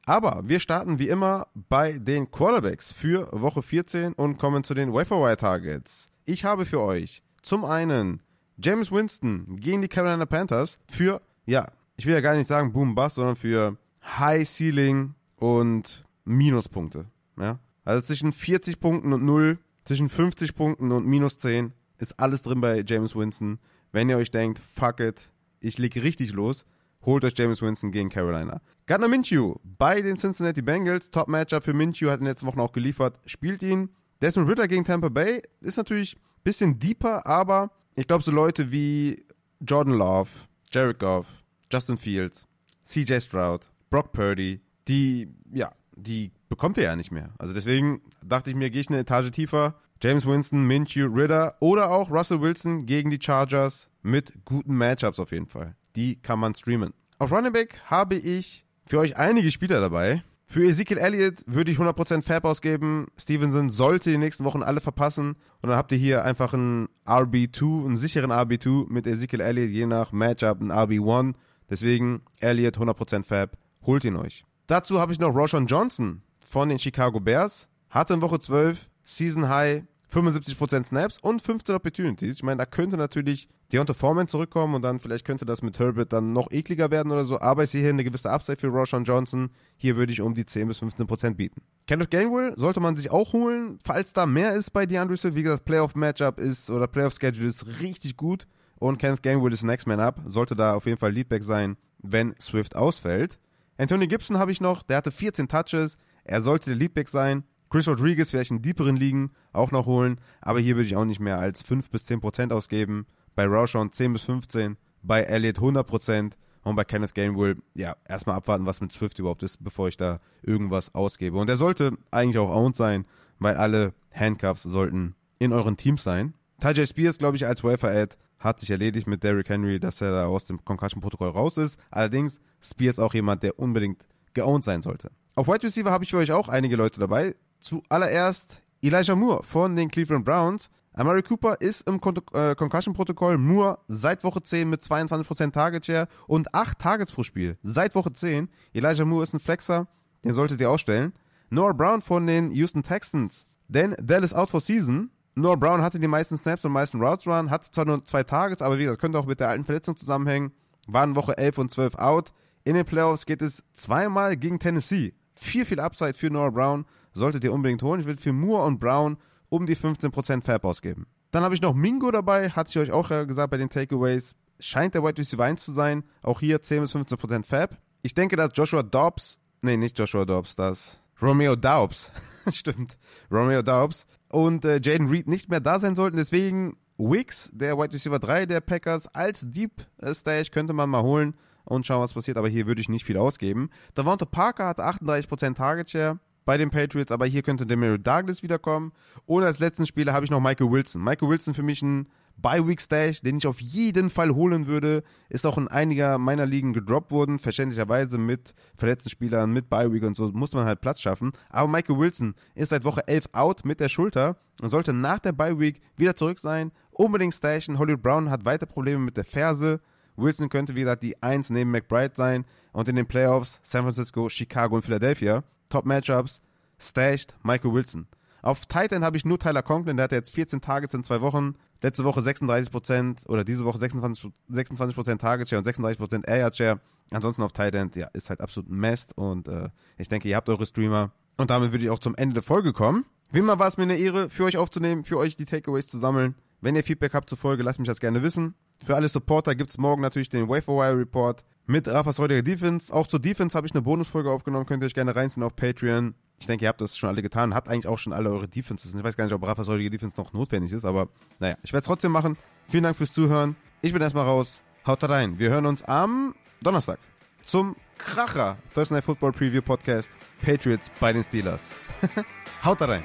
Aber wir starten wie immer bei den Quarterbacks für Woche 14 und kommen zu den Waferwire Targets. Ich habe für euch zum einen James Winston gegen die Carolina Panthers für, ja, ich will ja gar nicht sagen Boom Bust, sondern für High Ceiling und Minuspunkte. Ja? Also zwischen 40 Punkten und 0, zwischen 50 Punkten und minus 10 ist alles drin bei James Winston. Wenn ihr euch denkt, fuck it, ich leg richtig los, holt euch James Winston gegen Carolina. Gardner Minshew bei den Cincinnati Bengals. Top-Matchup für Minshew, hat in den letzten Wochen auch geliefert. Spielt ihn. Desmond Ritter gegen Tampa Bay ist natürlich ein bisschen deeper, aber ich glaube, so Leute wie Jordan Love, Jared Goff, Justin Fields, CJ Stroud, Brock Purdy, die, ja, die bekommt er ja nicht mehr. Also deswegen dachte ich mir, gehe ich eine Etage tiefer. James Winston, Minshew, Ritter oder auch Russell Wilson gegen die Chargers mit guten Matchups auf jeden Fall die kann man streamen. Auf Running Back habe ich für euch einige Spieler dabei. Für Ezekiel Elliott würde ich 100% Fab ausgeben. Stevenson sollte die nächsten Wochen alle verpassen. Und dann habt ihr hier einfach einen RB2, einen sicheren RB2 mit Ezekiel Elliott, je nach Matchup ein RB1. Deswegen Elliott 100% Fab. Holt ihn euch. Dazu habe ich noch Roshan Johnson von den Chicago Bears. Hatte in Woche 12 Season High 75% Snaps und 15 Opportunities. Ich meine, da könnte natürlich Deontay Foreman zurückkommen und dann vielleicht könnte das mit Herbert dann noch ekliger werden oder so. Aber ich sehe hier eine gewisse Upside für Roshan Johnson. Hier würde ich um die 10 bis 15% bieten. Kenneth Gainwell sollte man sich auch holen, falls da mehr ist bei DeAndre Swift. Wie gesagt, Playoff-Matchup ist oder Playoff-Schedule ist richtig gut. Und Kenneth Gainwell ist Next Man Up. Sollte da auf jeden Fall Leadback sein, wenn Swift ausfällt. Anthony Gibson habe ich noch. Der hatte 14 Touches. Er sollte der Leadback sein. Chris Rodriguez vielleicht in deeperen Ligen auch noch holen, aber hier würde ich auch nicht mehr als 5 bis 10 Prozent ausgeben. Bei Rauschon 10 bis 15, bei Elliott 100 Prozent und bei Kenneth Gainwell, ja, erstmal abwarten, was mit Swift überhaupt ist, bevor ich da irgendwas ausgebe. Und er sollte eigentlich auch owned sein, weil alle Handcuffs sollten in euren Teams sein. Tajay Spears, glaube ich, als Welfare-Ad hat sich erledigt mit Derrick Henry, dass er da aus dem Concussion-Protokoll raus ist. Allerdings, Spears auch jemand, der unbedingt geowned sein sollte. Auf Wide Receiver habe ich für euch auch einige Leute dabei. Zuallererst Elijah Moore von den Cleveland Browns. Amari Cooper ist im Con äh, Concussion-Protokoll. Moore seit Woche 10 mit 22% Target Share und 8 Targets pro Spiel. Seit Woche 10. Elijah Moore ist ein Flexer. Den solltet ihr ausstellen. Noah Brown von den Houston Texans. Denn Dell ist out for season. Noah Brown hatte die meisten Snaps und meisten Routes Run, hatte zwar nur zwei Targets, aber wie gesagt, könnte auch mit der alten Verletzung zusammenhängen. Waren Woche 11 und 12 out. In den Playoffs geht es zweimal gegen Tennessee. Viel, viel Upside für Noah Brown solltet ihr unbedingt holen. Ich würde für Moore und Brown um die 15% Fab ausgeben. Dann habe ich noch Mingo dabei, hatte ich euch auch gesagt bei den Takeaways. Scheint der White Receiver 1 zu sein. Auch hier 10 bis 15% Fab. Ich denke, dass Joshua Dobbs, nee, nicht Joshua Dobbs, das Romeo Daubs, <laughs> stimmt, Romeo Daubs und äh, Jaden Reed nicht mehr da sein sollten. Deswegen Wicks, der White Receiver 3 der Packers, als Deep Stash könnte man mal holen und schauen, was passiert. Aber hier würde ich nicht viel ausgeben. Davante Parker hat 38% Target Share bei den Patriots, aber hier könnte Demario Douglas wiederkommen. Und als letzten Spieler habe ich noch Michael Wilson. Michael Wilson für mich ein Bye-Week-Stash, den ich auf jeden Fall holen würde. Ist auch in einiger meiner Ligen gedroppt worden, verständlicherweise mit verletzten Spielern, mit Bye-Week und so muss man halt Platz schaffen. Aber Michael Wilson ist seit Woche 11 out mit der Schulter und sollte nach der Bye-Week wieder zurück sein. Unbedingt stashen. Hollywood Brown hat weiter Probleme mit der Ferse. Wilson könnte, wie gesagt, die 1 neben McBride sein. Und in den Playoffs San Francisco, Chicago und Philadelphia. Top-Matchups, stashed Michael Wilson. Auf Titan habe ich nur Tyler Conklin, der hatte jetzt 14 Targets in zwei Wochen. Letzte Woche 36% oder diese Woche 26%, 26 Target Share und 36% Air Share. Ansonsten auf Titan, ja, ist halt absolut ein Mist und äh, ich denke, ihr habt eure Streamer. Und damit würde ich auch zum Ende der Folge kommen. Wie immer war es mir eine Ehre, für euch aufzunehmen, für euch die Takeaways zu sammeln. Wenn ihr Feedback habt zur Folge, lasst mich das gerne wissen. Für alle Supporter gibt es morgen natürlich den Wire Report mit Rafas heutiger Defense. Auch zur Defense habe ich eine Bonusfolge aufgenommen, könnt ihr euch gerne reinziehen auf Patreon. Ich denke, ihr habt das schon alle getan, habt eigentlich auch schon alle eure Defenses. Ich weiß gar nicht, ob Rafas heutige Defense noch notwendig ist, aber naja, ich werde es trotzdem machen. Vielen Dank fürs Zuhören. Ich bin erstmal raus. Haut rein. Wir hören uns am Donnerstag zum Kracher Thursday Night Football Preview Podcast Patriots bei den Steelers. <laughs> Haut rein.